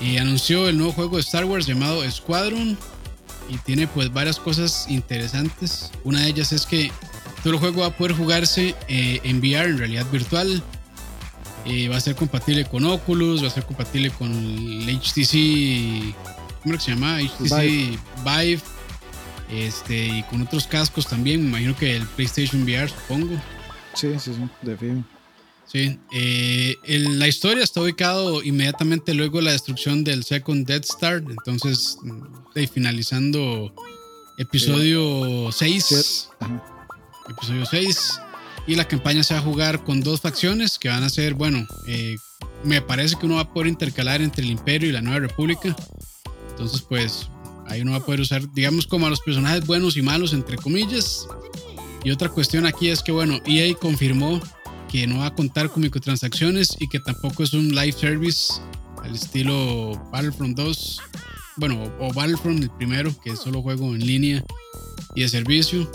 eh, anunció el nuevo juego de Star Wars llamado Squadron. Y tiene pues varias cosas interesantes. Una de ellas es que todo el juego va a poder jugarse en VR, en realidad virtual. va a ser compatible con Oculus, va a ser compatible con el HTC. ¿Cómo se llama? HTC Vive este, y con otros cascos también, me imagino que el PlayStation VR, supongo. Sí, sí, sí, de fin. Sí, eh, la historia está ubicado inmediatamente luego de la destrucción del Second Death Star, entonces, de, finalizando episodio 6. Episodio 6. Y la campaña se va a jugar con dos facciones que van a ser, bueno, eh, me parece que uno va a poder intercalar entre el Imperio y la Nueva República. Entonces, pues Ahí uno va a poder usar, digamos, como a los personajes buenos y malos, entre comillas. Y otra cuestión aquí es que, bueno, EA confirmó que no va a contar con microtransacciones y que tampoco es un live service al estilo Battlefront 2. Bueno, o Battlefront el primero, que es solo juego en línea y de servicio.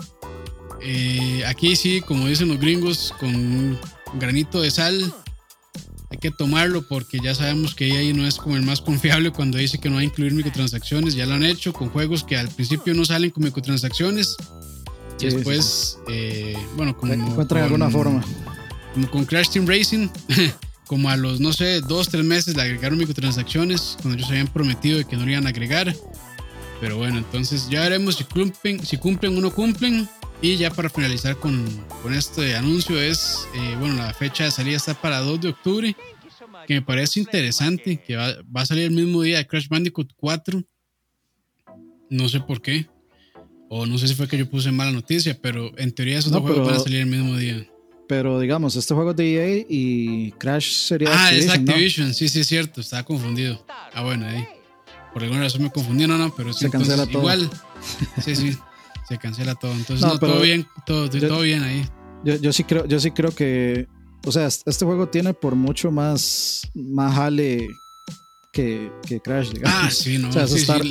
Eh, aquí sí, como dicen los gringos, con un granito de sal hay que tomarlo porque ya sabemos que ahí no es como el más confiable cuando dice que no va a incluir microtransacciones. Ya lo han hecho con juegos que al principio no salen con microtransacciones. y después, eh, bueno, como. Encuentran alguna forma. Como con Crash Team Racing, como a los, no sé, dos, tres meses le agregaron microtransacciones cuando ellos habían prometido de que no le iban a agregar. Pero bueno, entonces ya veremos si cumplen, si cumplen o no cumplen. Y ya para finalizar con, con este anuncio es, eh, bueno, la fecha de salida está para 2 de octubre, que me parece interesante, que va, va, a salir el mismo día de Crash Bandicoot 4. No sé por qué. O no sé si fue que yo puse mala noticia, pero en teoría esos dos juegos van a salir el mismo día. Pero digamos, este juego es de EA y Crash sería. Ah, es Activision, sí, sí, es cierto, estaba confundido. Ah, bueno, ahí. Por alguna razón me confundí, no, no, pero sí, se cancela todo. Igual, sí, sí, se cancela todo. Entonces, no, todo bien, todo, todo bien ahí. Yo, yo, sí creo, yo sí creo que, o sea, este juego tiene por mucho más, más jale que, que Crash, digamos. Ah, sí, no. O sea, es, Star,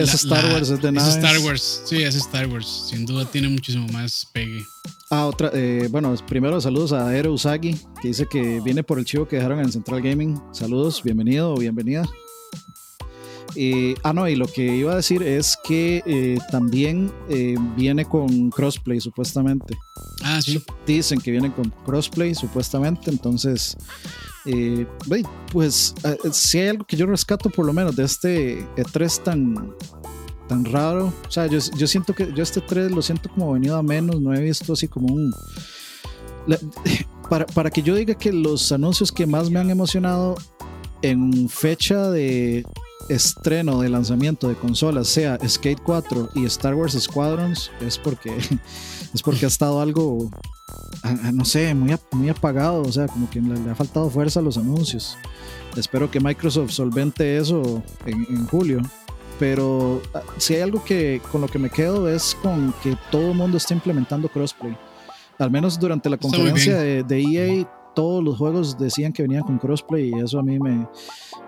Wars, es de nada. Es Star Wars, sí, es Star Wars. Sin duda tiene muchísimo más pegue. Ah, otra, eh, bueno, primero saludos a Ero Usagi, que dice que viene por el chivo que dejaron en Central Gaming. Saludos, bienvenido o bienvenida. Ah, no, y lo que iba a decir es que eh, también eh, viene con crossplay, supuestamente. Ah, sí. Dicen que viene con crossplay, supuestamente. Entonces, eh, pues eh, si hay algo que yo rescato por lo menos de este E3 tan, tan raro, o sea, yo, yo siento que yo este 3 lo siento como venido a menos, no he visto así como un... para, para que yo diga que los anuncios que más me han emocionado en fecha de estreno de lanzamiento de consolas sea Skate 4 y Star Wars Squadrons es porque es porque ha estado algo no sé muy, muy apagado o sea como que le, ha faltado fuerza a los anuncios espero que Microsoft solvente eso en, julio pero ah, si hay algo que con lo que me quedo es con que todo el mundo está implementando crossplay al menos durante la conferencia de, de EA todos los juegos decían que venían con crossplay y eso a mí me,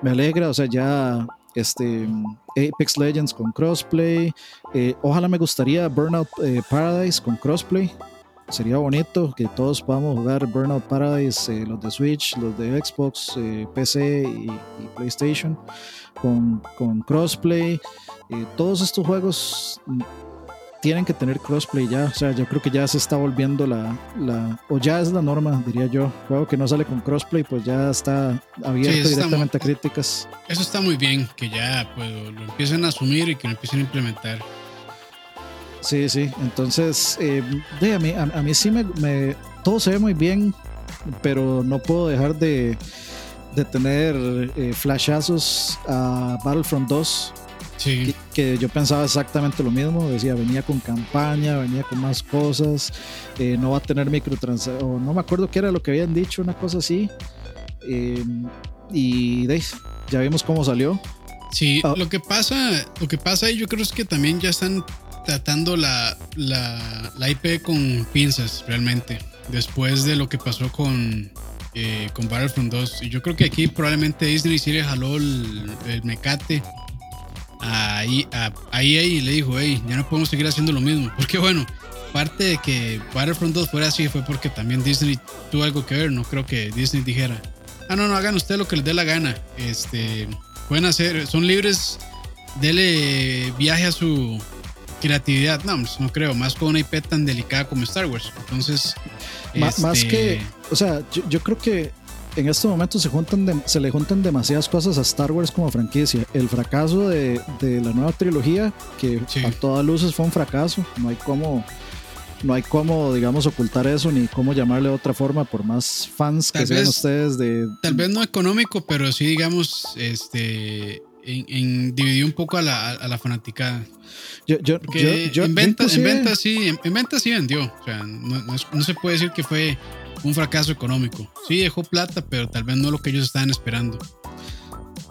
me alegra. O sea, ya este, Apex Legends con crossplay. Eh, ojalá me gustaría Burnout eh, Paradise con crossplay. Sería bonito que todos podamos jugar Burnout Paradise, eh, los de Switch, los de Xbox, PC y, y, PlayStation, con, con crossplay. todos estos juegos tienen que tener crossplay ya. O sea, yo creo que ya se está volviendo la, la o ya es la norma, diría yo. Juego que no sale con crossplay, pues ya está abierto directamente a críticas. Eso está muy bien, que ya pues, lo empiecen a asumir y que lo empiecen a implementar. Sí, sí. Entonces, eh, a, mí, a, mí sí me, me, Todo se ve muy bien, pero no puedo dejar de, de tener eh, flashazos a Battlefront 2 que, yo pensaba exactamente lo mismo, decía, venía con campaña, venía con más cosas, eh, no va a tener microtransacciones, no me acuerdo qué era lo que habían dicho, una cosa así. Eh, y ya vimos cómo salió. Sí, ah. lo que pasa, lo que pasa ahí yo creo es que también ya están tratando la, la, la IP con pinzas realmente, después de lo que pasó con, eh, con Battlefront 2. Y yo creo que aquí probablemente Disney sí le jaló el, el mecate ahí, ahí, ahí le dijo, hey, ya no podemos seguir haciendo lo mismo. Porque bueno, parte de que Battlefront 2 fuera así fue porque también Disney tuvo algo que ver. No creo que Disney dijera, ah, no, no, hagan ustedes lo que les dé la gana. Este, pueden hacer, son libres, dele viaje a su creatividad. No, pues, no creo, más con una IP tan delicada como Star Wars. Entonces, más, más que, este, o sea, yo creo que en este momento se, juntan se le juntan demasiadas cosas a Star Wars como franquicia. El fracaso de, la nueva trilogía, que a todas luces fue un fracaso, no hay como no hay cómo, digamos, ocultar eso ni cómo llamarle de otra forma, por más fans que sean ustedes de. Tal vez no económico, pero sí, digamos, este. En, dividir un poco a la, a la fanaticada. Yo, yo, yo, en ventas sí, en, ventas sí vendió. O sea, no, no, se puede decir que fue un fracaso económico. Sí, dejó plata, pero tal vez no lo que ellos estaban esperando.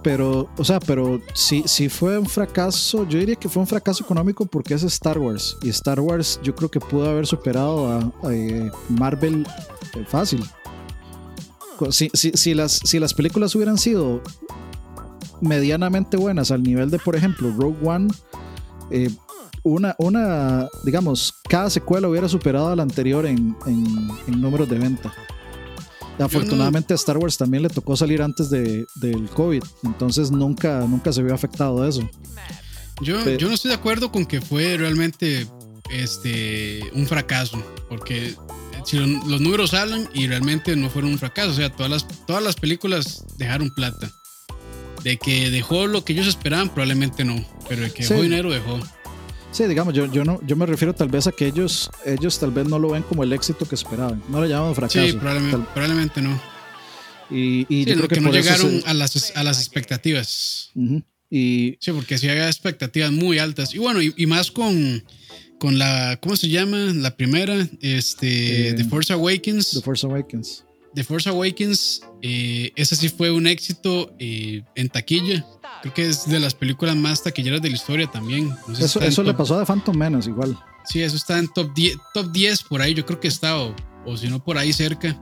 Pero, o sea, pero sí fue un fracaso. Yo diría que fue un fracaso económico porque es Star Wars. Y Star Wars yo creo que pudo haber superado a, eh, Marvel eh, fácil. Si, si, las, si las películas hubieran sido medianamente buenas al nivel de, por ejemplo, Rogue One, eh, una, una, digamos, cada secuela hubiera superado a la anterior en, en, números de venta. Afortunadamente a Star Wars también le tocó salir antes de, del COVID, entonces nunca, nunca se vio afectado eso. Yo, yo no estoy de acuerdo con que fue realmente este, un fracaso, porque si los números hablan y realmente no fueron un fracaso, o sea, todas las, todas las películas dejaron plata. De que dejó lo que ellos esperaban, probablemente no, pero de que dejó dinero, dejó. Sí, digamos, yo, yo, no, yo me refiero tal vez a que ellos, ellos tal vez no lo ven como el éxito que esperaban. No lo llaman fracaso. Sí, probablemente, no. Y, yo creo que, no llegaron a, las, a las expectativas. Y, sí, porque sí había expectativas muy altas. Y bueno, y, más con, con la, ¿cómo se llama? La primera, este, The Force Awakens. The Force Awakens. The Force Awakens, eh, esa sí fue un éxito eh, en taquilla. Creo que es de las películas más taquilleras de la historia también. eso, eso le pasó a Phantom Menace igual. Sí, eso está en top 10, top 10 por ahí, yo creo que está, o, si no por ahí cerca.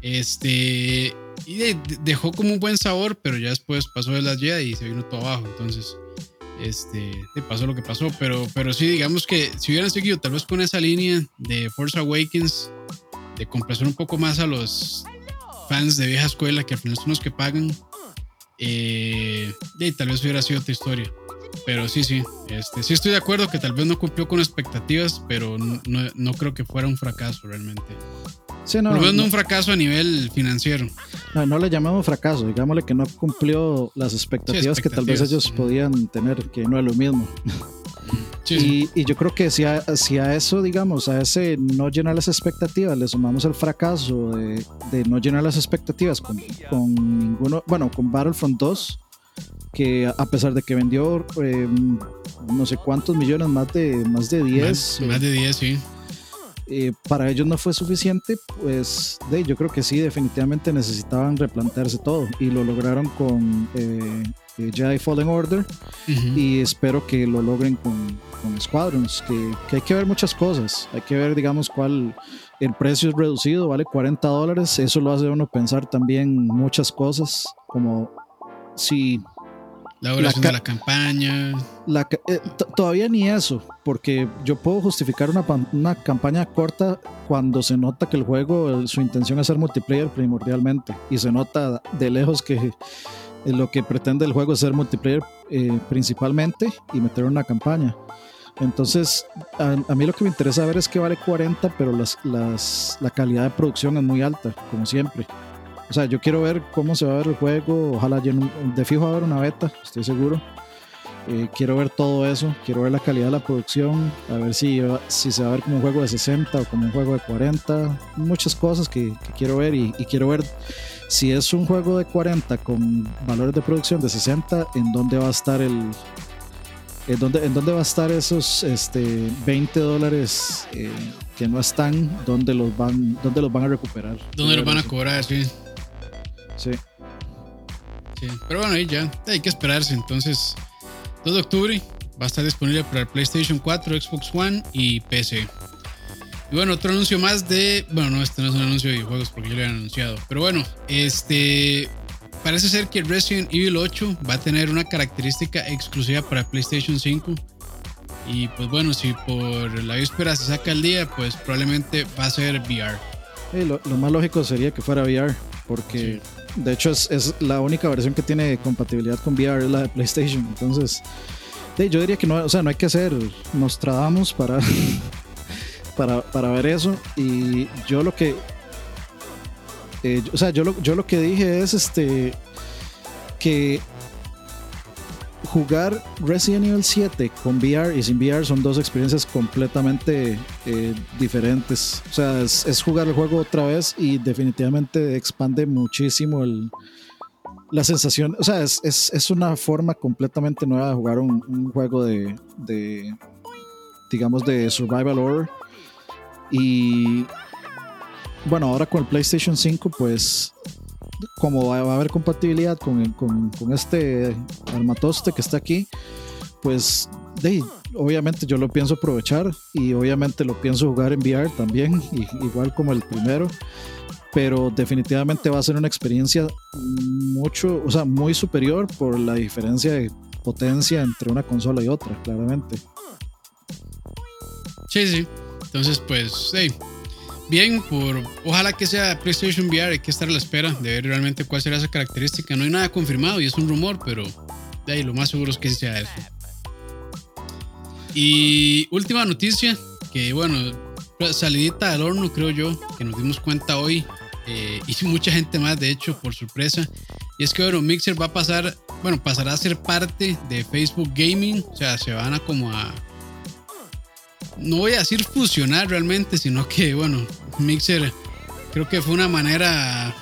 Este, y dejó como un buen sabor, pero ya después pasó de las Jedi y se vino todo abajo. Entonces, este, pasó lo que pasó. Pero, pero sí, digamos que si hubieran seguido tal vez con esa línea de Force Awakens, de complacer un poco más a los fans de vieja escuela, que al final son los que pagan, eh, y tal vez hubiera sido otra historia. Pero sí, sí, este, sí estoy de acuerdo que tal vez no cumplió con expectativas, pero no, no creo que fuera un fracaso realmente. Sí, no, Por lo menos un fracaso a nivel financiero. No, no le llamamos fracaso, digámosle que no cumplió las expectativas, que tal vez ellos podían tener, que no es lo mismo. y, y, yo creo que si a, si a, eso, digamos, a ese no llenar las expectativas, le sumamos el fracaso de, de no llenar las expectativas con, con, ninguno, bueno, con Battlefront 2, que a pesar de que vendió eh, no sé cuántos millones, más de, más de 10. Más, más de 10, sí eh, para ellos no fue suficiente, pues de, yo creo que sí, definitivamente necesitaban replantearse todo y lo lograron con eh, eh Jedi Fallen Order y espero que lo logren con, con Squadrons, que, que, hay que ver muchas cosas, hay que ver, digamos, cuál el precio es reducido, vale 40 dólares, eso lo hace uno pensar también muchas cosas, como si la duración de la campaña. La, eh, todavía ni eso, porque yo puedo justificar una, una, campaña corta cuando se nota que el juego, su intención es ser multiplayer primordialmente, y se nota de lejos que eh, lo que pretende el juego es ser multiplayer eh, principalmente y meter una campaña. Entonces, a, mí lo que me interesa ver es que vale 40, pero las, las, la calidad de producción es muy alta, como siempre. O sea, yo quiero ver cómo se va a ver el juego. Ojalá de fijo va a haber una beta, estoy seguro. Eh, quiero ver todo eso, quiero ver la calidad de la producción, a ver si, si se va a ver como un juego de 60 o como un juego de 40, muchas cosas que, quiero ver y, quiero ver si es un juego de 40 con valores de producción de 60, en dónde va a estar el... En dónde, en dónde va a estar esos este, 20 dólares eh, que no están, dónde los van, dónde los van a recuperar. ¿Dónde los van a cobrar? Sí. Sí. Sí, pero bueno, ahí ya hay que esperarse. Entonces, 2 de octubre va a estar disponible para el PlayStation 4, Xbox One y PC. Y bueno, otro anuncio más de. Bueno, no, este no es un anuncio de videojuegos porque ya lo habían anunciado. Pero bueno, este. Parece ser que Resident Evil 8 va a tener una característica exclusiva para PlayStation 5. Y pues bueno, si por la víspera se saca el día, pues probablemente va a ser VR. lo, más lógico sería que fuera VR, porque de hecho, es, la única versión que tiene compatibilidad con VR, es la de PlayStation. Entonces, yo diría que no, o sea, no hay que hacer Nostradamus para, para, para ver eso. Y yo lo que. Eh, o sea, yo lo, yo lo que dije es este que jugar Resident Evil 7 con VR y sin VR son dos experiencias completamente eh, diferentes. O sea, es, jugar el juego otra vez y definitivamente expande muchísimo el, la sensación. O sea, es, una forma completamente nueva de jugar un, juego de, de, digamos, de survival horror. Y bueno, ahora con el PlayStation 5, pues como va a haber compatibilidad con, con, este armatoste que está aquí, pues de, obviamente yo lo pienso aprovechar y obviamente lo pienso jugar en VR también, igual como el primero, pero definitivamente va a ser una experiencia mucho, o sea, muy superior por la diferencia de potencia entre una consola y otra, claramente. Sí, sí. Entonces, pues, hey, bien por ojalá que sea PlayStation VR hay que estar a la espera de ver realmente cuál será esa característica. No hay nada confirmado y es un rumor pero de ahí lo más seguro es que sea eso. Y última noticia que bueno salidita del horno creo yo que nos dimos cuenta hoy eh, y mucha gente más de hecho por sorpresa. Y es que bueno Mixer va a pasar bueno pasará a ser parte de Facebook Gaming o sea se van a como a no voy a decir fusionar realmente, sino que, bueno, Mixer creo que fue una manera,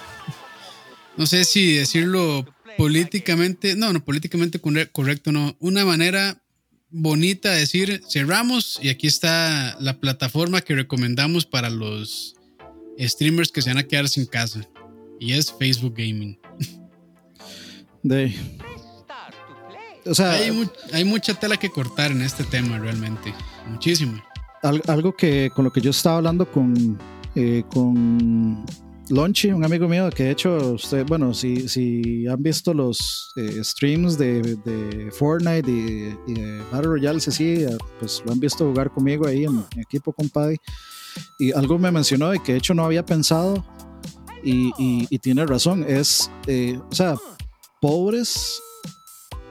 no sé si decirlo políticamente, no, no, políticamente correcto, no, una manera bonita de decir cerramos y aquí está la plataforma que recomendamos para los streamers que se van a quedar sin casa y es Facebook Gaming. De, o sea, hay, mucha tela que cortar en este tema realmente, muchísimo. Algo que con lo que yo estaba hablando con, eh, con Lonchi, un amigo mío, que de hecho, usted, bueno, si, si han visto los eh, streams de, de, Fortnite y, de Battle Royale, sí, pues lo han visto jugar conmigo ahí en, equipo con. Y algo me mencionó y que de hecho no había pensado, y, y, tiene razón, es, eh, o sea, pobres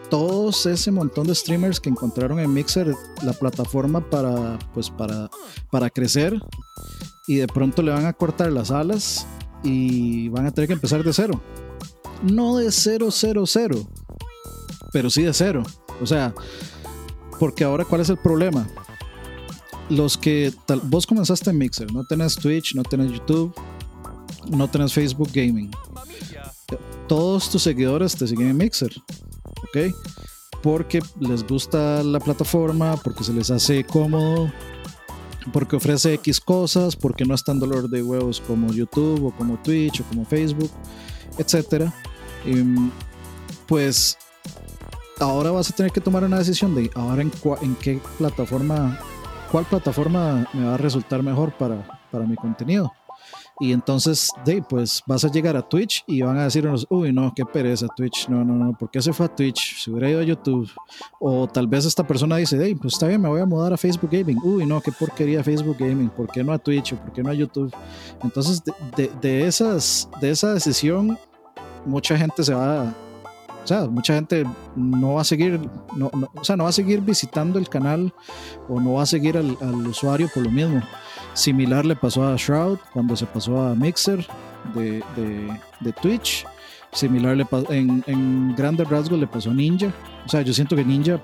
todos ese montón de streamers que encontraron en Mixer la plataforma para pues para para crecer y de pronto le van a cortar las alas y van a tener que empezar de cero. No de cero, cero, cero, pero sí de cero. O sea, porque ahora, ¿cuál es el problema? Los que tal, vos comenzaste en Mixer, no tenés Twitch, no tenés YouTube, no tenés Facebook Gaming. Todos tus seguidores te siguen en Mixer, ¿ok? Porque les gusta la plataforma, porque se les hace cómodo, porque ofrece X cosas, porque no es tan dolor de huevos como YouTube o como Twitch o como Facebook, etcétera. pues ahora vas a tener que tomar una decisión de ahora en, en qué plataforma, cuál plataforma me va a resultar mejor para, para mi contenido. Y entonces, de, pues vas a llegar a Twitch y van a decirnos, uy, no, qué pereza Twitch, no, no, no, ¿por qué se fue a Twitch? Se hubiera ido a YouTube. O tal vez esta persona dice, hey, pues está bien, me voy a mudar a Facebook Gaming. Uy, no, qué porquería Facebook Gaming, ¿por qué no a Twitch por qué no a YouTube? Entonces, de, de, esas, de esa decisión, mucha gente se va o sea, mucha gente no va a seguir, no, o sea, no va a seguir visitando el canal o no va a seguir al usuario por lo mismo. Similar le pasó a Shroud cuando se pasó a Mixer de, de, Twitch. Similar le en, en grandes rasgos le pasó a Ninja. O sea, yo siento que Ninja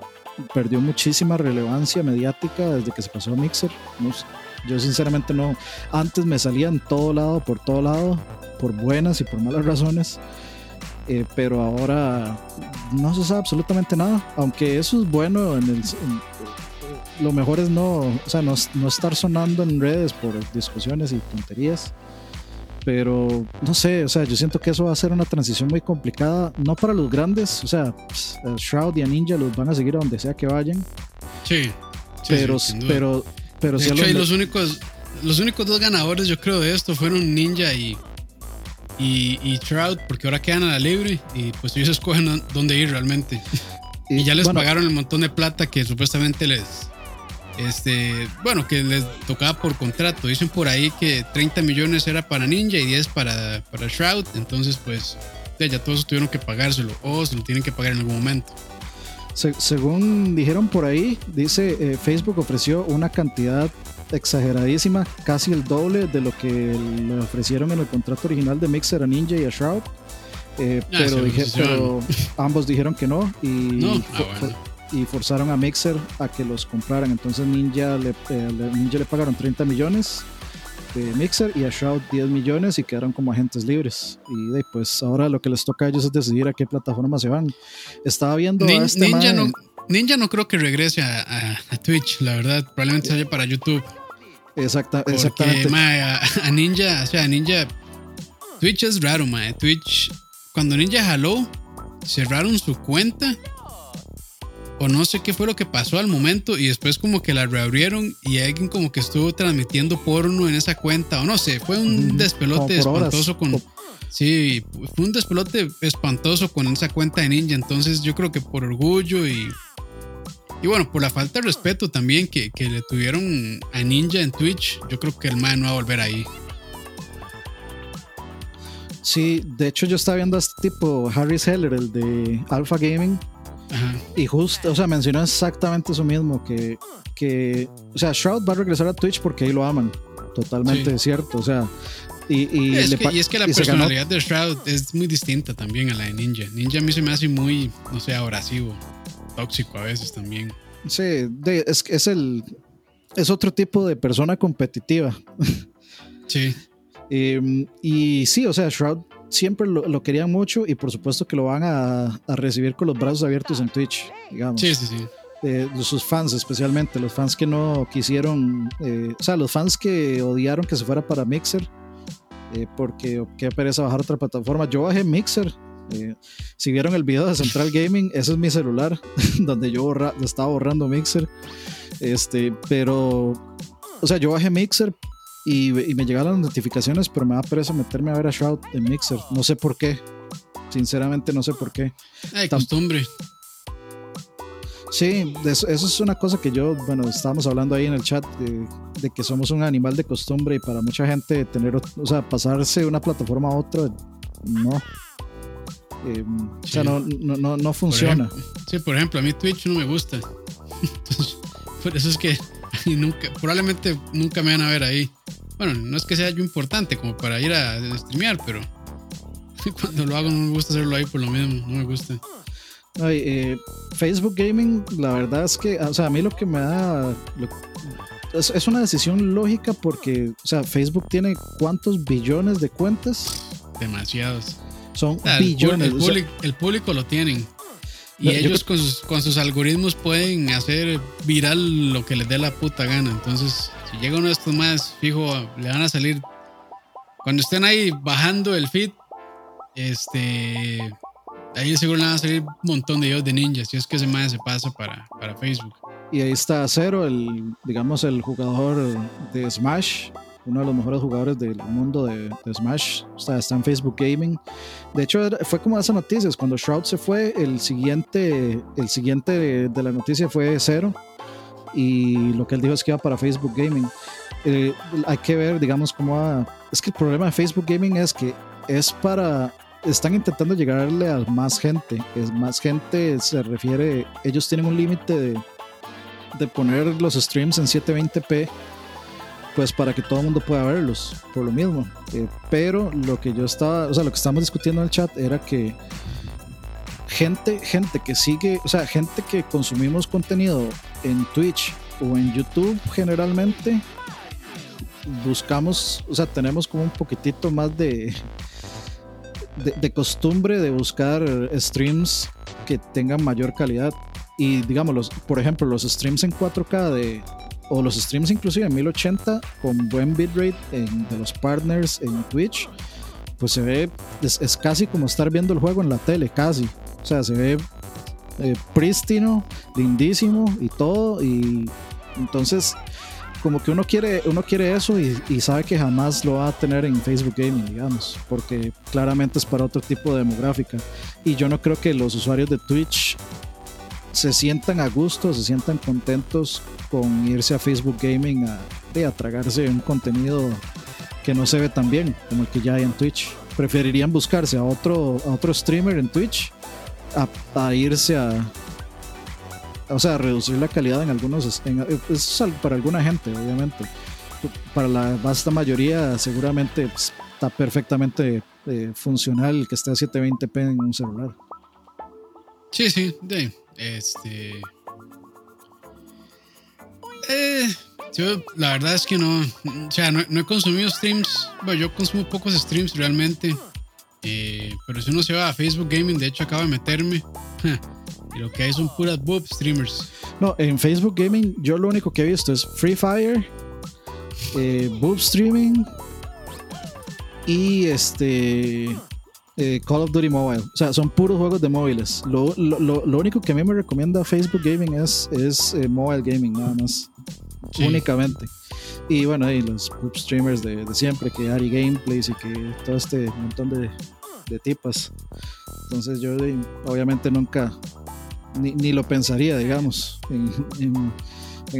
perdió muchísima relevancia mediática desde que se pasó a Mixer. yo sinceramente no. Antes me salía en todo lado, por todo lado, por buenas y por malas razones. Eh, pero ahora no se sabe absolutamente nada. Aunque eso es bueno en el, lo mejor es no, o sea, no, no, estar sonando en redes por discusiones y tonterías. Pero no sé, o sea, yo siento que eso va a ser una transición muy complicada, no para los grandes, o sea, pues, Shroud y a Ninja los van a seguir a donde sea que vayan. Sí. pero, pero, pero, de hecho, los, únicos, los únicos dos ganadores, yo creo, de esto fueron Ninja y, y, y Shroud, porque ahora quedan a la libre y pues ellos escogen dónde ir realmente. Y, ya les pagaron el montón de plata que supuestamente les, este, bueno, que les tocaba por contrato. Dicen por ahí que 30 millones era para Ninja y 10 para, para Shroud. Entonces, pues, ya todos tuvieron que pagárselo o se lo tienen que pagar en algún momento. según dijeron por ahí, dice eh, Facebook ofreció una cantidad exageradísima, casi el doble de lo que le ofrecieron en el contrato original de Mixer a Ninja y a Shroud. Eh, ah, pero, pero, ambos dijeron que no y no, ah, y forzaron a Mixer a que los compraran. Entonces Ninja le, eh, Ninja le pagaron 30 millones de Mixer y a Shroud 10 millones y quedaron como agentes libres. Y pues ahora lo que les toca a ellos es decidir a qué plataforma se van. Estaba viendo este Ninja, no, Ninja no creo que regrese a, Twitch, la verdad. Probablemente se vaya para YouTube. Exacta, exactamente. a, Ninja, o sea, Ninja. Twitch es raro, mae. Twitch, cuando Ninja jaló, cerraron su cuenta o no sé qué fue lo que pasó al momento y después como que la reabrieron y alguien como que estuvo transmitiendo porno en esa cuenta o no sé, fue un despelote espantoso con... Sí, fue un despelote espantoso con esa cuenta de Ninja, entonces yo creo que por orgullo y... Y bueno, por la falta de respeto también que, que le tuvieron a Ninja en Twitch, yo creo que el man no va a volver ahí. Sí, de hecho yo estaba viendo a este tipo, Harry Heller, el de Alpha Gaming, y justo, o sea, mencionó exactamente eso mismo, que, que, o sea, Shroud va a regresar a Twitch porque ahí lo aman, totalmente cierto, o sea, y, es, que, la personalidad de Shroud es muy distinta también a la de Ninja. Ninja a mí se me hace muy, no sé, abrasivo, tóxico a veces también. Sí, es, es, el, es otro tipo de persona competitiva. Sí. Em, y sí, o sea, Shroud siempre lo, querían mucho y por supuesto que lo van a, recibir con los brazos abiertos en Twitch, digamos. Sí, sí, sí. de sus fans especialmente, los fans que no quisieron, eh, o sea, los fans que odiaron que se fuera para Mixer, eh, porque qué pereza bajar otra plataforma. Yo bajé Mixer. Eh, si vieron el video de Central Gaming, ese es mi celular, donde yo estaba borrando Mixer. Este, pero, o sea, yo bajé Mixer y, me llegaron las notificaciones, pero me da pereza meterme a ver a Shroud en Mixer. No sé por qué. Sinceramente, no sé por qué. Ay, costumbre. Sí, eso, es una cosa que yo, bueno, estábamos hablando ahí en el chat de, que somos un animal de costumbre y para mucha gente tener, o sea, pasarse de una plataforma a otra, no. Em, o sea, no, no, no, funciona. sí, por ejemplo, a mí Twitch no me gusta. por eso es que nunca, probablemente nunca me van a ver ahí. Bueno, no es que sea yo importante como para ir a streamear, pero cuando lo hago no me gusta hacerlo ahí por lo mismo, no me gusta. Eh, Facebook Gaming, la verdad es que, o sea, a mí lo que me da... es, una decisión lógica porque, o sea, Facebook tiene cuántos billones de cuentas. Demasiados. Son billones. El, público, lo tienen. Y ellos con, sus, con sus algoritmos pueden hacer viral lo que les dé la puta gana. Entonces, si llega uno de estos más, fijo, le van a salir. Cuando estén ahí bajando el feed, este Ahí seguro le van a salir un montón de videos de ninjas, si es que ese más se pasa para, para Facebook. Y ahí está Cero, el, digamos, el jugador de Smash, uno de los mejores jugadores del mundo de, Smash. O sea, está en Facebook Gaming. De hecho, fue como esas noticias. Cuando Shroud se fue, el siguiente, el siguiente de la noticia fue Cero. Y lo que él dijo es que iba para Facebook Gaming. Eh, hay que ver, digamos, cómo va. Es que el problema de Facebook Gaming es que es para están intentando llegarle a más gente. Es más gente se refiere, ellos tienen un límite de, poner los streams en 720p, pues para que todo el mundo pueda verlos, por lo mismo. Eh, pero lo que yo estaba, o sea, lo que estábamos discutiendo en el chat era que gente, gente que sigue, o sea, gente que consumimos contenido en Twitch o en YouTube generalmente, buscamos, o sea, tenemos como un poquitito más de de, costumbre de buscar streams que tengan mayor calidad. Y digamos, por ejemplo, los streams en 4K de, o los streams inclusive en 1080 con buen bitrate en, de los partners en Twitch, pues se ve, es, casi como estar viendo el juego en la tele, casi. O sea, se ve eh, prístino, lindísimo y todo. Y entonces como que uno quiere, uno quiere eso y, sabe que jamás lo va a tener en Facebook Gaming, digamos, porque claramente es para otro tipo de demográfica. Y yo no creo que los usuarios de Twitch se sientan a gusto, se sientan contentos con irse a Facebook Gaming a, a tragarse un contenido que no se ve tan bien como el que ya hay en Twitch. Preferirían buscarse a otro, a otro streamer en Twitch a irse a, o sea, reducir la calidad en algunos, es para alguna gente, obviamente. Para la vasta mayoría, seguramente pues, está perfectamente eh, funcional que esté a 720p en un celular. Sí, sí, de, este. Eh, yo, la verdad es que no, o sea, no, he consumido streams. Bueno, yo consumo pocos streams realmente. Eh, pero si uno se va a Facebook Gaming, de hecho acabo de meterme. Y lo que hay son puras boob streamers. No, en Facebook Gaming yo lo único que he visto es Free Fire, eh, boob streaming y este eh, Call of Duty Mobile. O sea, son puros juegos de móviles. Lo, único que a mí me recomienda Facebook Gaming es, es eh, Mobile Gaming, nada más. Únicamente. Y bueno, y los boob streamers de, siempre, que Ari Gameplays y que todo este montón de, de tipas. Entonces yo obviamente nunca ni, lo pensaría, digamos, en,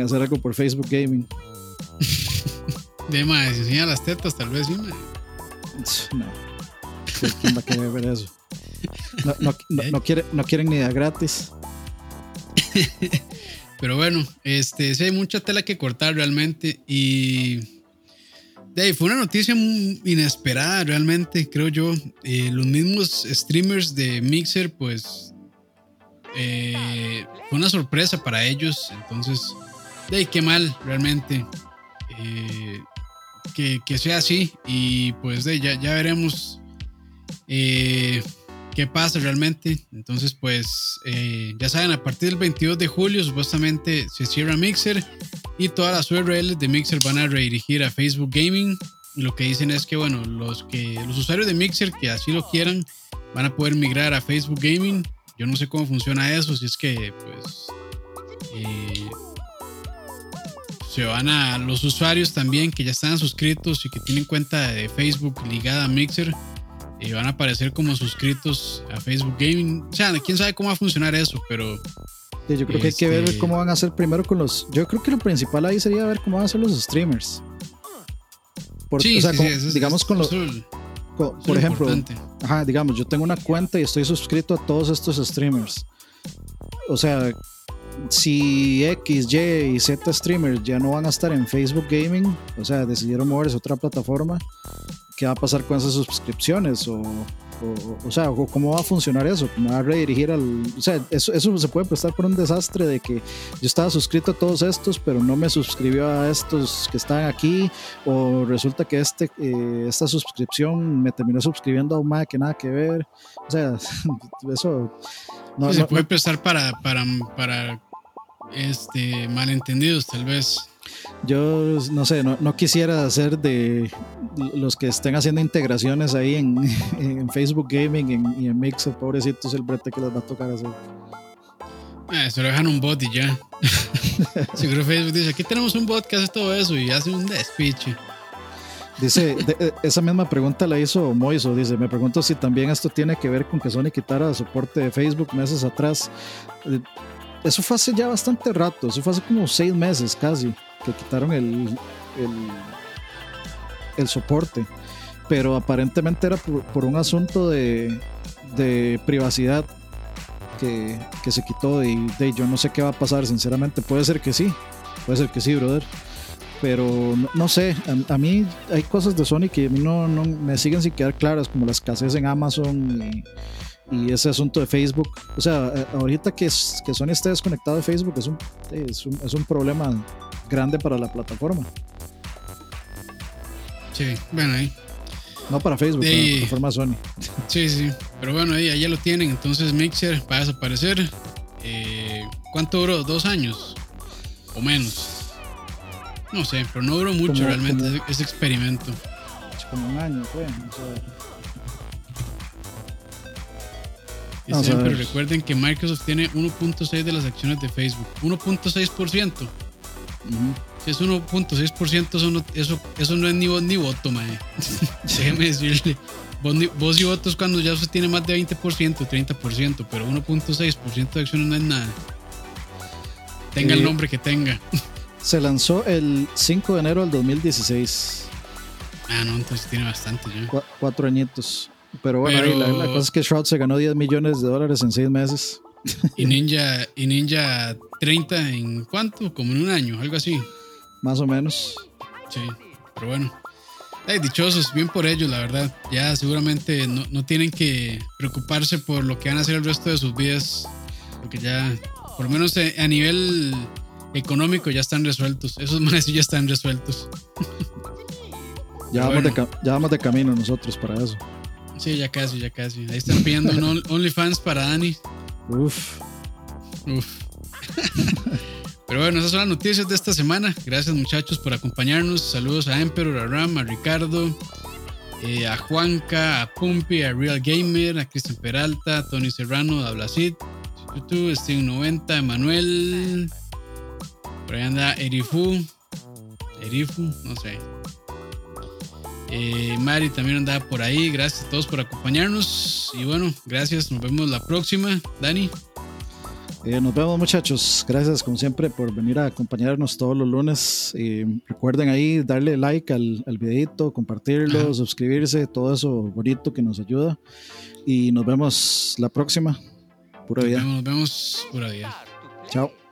hacer algo por Facebook Gaming. De más, las tetas, tal vez sí, No. ¿Quién va a querer ver eso? No, no, no, quiere, no quieren ni de gratis. Pero bueno, este, sí hay mucha tela que cortar realmente. Y de fue una noticia inesperada realmente, creo yo. Eh, los mismos streamers de Mixer, pues eh, fue una sorpresa para ellos. Entonces, de qué mal realmente eh, que, sea así. Y pues de, ya, ya veremos ¿Qué pasa realmente? Entonces, pues ya saben, a partir del 22 de julio supuestamente se cierra Mixer y todas las URLs de Mixer van a redirigir a Facebook Gaming. Lo que dicen es que, bueno, los, que, los usuarios de Mixer que así lo quieran van a poder migrar a Facebook Gaming. Yo no sé cómo funciona eso, si es que, pues, eh, se van a los usuarios también que ya están suscritos y que tienen cuenta de Facebook ligada a Mixer. Eh, van a aparecer como suscritos a Facebook Gaming. O sea, quién sabe cómo va a funcionar eso, pero yo creo que hay que ver este cómo van a hacer primero con los. Yo creo que lo principal ahí sería ver cómo van a hacer los streamers. sí, o sea, digamos con los. por ejemplo, ajá, digamos, yo tengo una cuenta y estoy suscrito a todos estos streamers. O sea, si X, Y y Z streamers ya no van a estar en Facebook Gaming, o sea, decidieron moverse a otra plataforma, ¿qué va a pasar con esas suscripciones? O o, sea, ¿cómo va a funcionar eso? ¿Cómo va a redirigir al.? O sea, eso, eso se puede prestar por un desastre de que yo estaba suscrito a todos estos, pero no me suscribió a estos que están aquí, o resulta que este, eh, esta suscripción me terminó suscribiendo a un más que nada que ver. O sea, eso. No, se puede prestar para, para, para este, malentendidos, tal vez. Yo no sé, no, quisiera ser de los que estén haciendo integraciones ahí en, Facebook Gaming y en Mixer, pobrecitos el brete que les va a tocar hacer. Eh, se lo dejan un bot y ya. Seguro Facebook dice, aquí tenemos un bot que hace todo eso y hace un despiche. Dice, eh, esa misma pregunta la hizo Moiso, dice, me pregunto si también esto tiene que ver con que Sony quitara soporte de Facebook meses atrás. Eh, eso fue hace ya bastante rato, eso fue hace como seis meses casi que quitaron el, el, soporte. Pero aparentemente era por, un asunto de, de privacidad que, se quitó y de, yo no sé qué va a pasar, sinceramente. Puede ser que sí, puede ser que sí, brother. Pero no, sé, a, mí hay cosas de Sony que no, no me siguen sin quedar claras, como la escasez en Amazon y, y ese asunto de Facebook. O sea, ahorita que, que Sony esté desconectado de Facebook es un, es un, es un problema grande para la plataforma. Sí, bueno, ahí. No para Facebook, para la plataforma Sony. Sí, sí, pero bueno, ahí ya lo tienen. Entonces Mixer va a desaparecer. Eh, ¿Cuánto duró? ¿Dos años? ¿O menos? No sé, pero no duró mucho realmente ese experimento. Como un año fue. pero recuerden que Microsoft tiene 1.6 de las acciones de Facebook. 1.6%. Si es 1.6%, eso, eso, no es ni voz ni voto, mae. Déjeme decirle. Voz, y votos cuando ya se tiene más de 20%, 30%, pero 1.6% de acciones no es nada. Tenga el eh, nombre que tenga. Se lanzó el 5 de enero del 2016. Ah, no, entonces tiene bastante ya. cuatro añitos. Pero bueno, la, cosa es que Shroud se ganó 10 millones de dólares en 6 meses. Y Ninja, y Ninja 30 en cuánto? Como en un año, algo así. Más o menos. Sí, pero bueno. dichosos, bien por ellos, la verdad. Ya seguramente no, no, tienen que preocuparse por lo que van a hacer el resto de sus vidas. Porque ya, por lo menos eh, a nivel económico, ya están resueltos. Esos manes ya están resueltos. Ya vamos, de, ya vamos de camino nosotros para eso. Sí, ya casi, ya casi. Ahí están pidiendo un OnlyFans para Dani. Uf. Uf. Pero bueno, esas son las noticias de esta semana. Gracias muchachos por acompañarnos. Saludos a Emperor, a Ram, a Ricardo, eh, a Juanca, a Pumpi, a Real Gamer, a Cristian Peralta, a Tony Serrano, a Blasid, YouTube, Steam 90, Emanuel. Por ahí anda Erifu. Erifu, no sé. Eh, Mari también andaba por ahí. Gracias a todos por acompañarnos. Y bueno, gracias. Nos vemos la próxima. Dani. Eh, nos vemos muchachos. Gracias como siempre por venir a acompañarnos todos los lunes. recuerden ahí darle like al, al videito, compartirlo, suscribirse, todo eso bonito que nos ayuda. Y nos vemos la próxima. Pura vida. Nos vemos, nos vemos pura vida. Chao.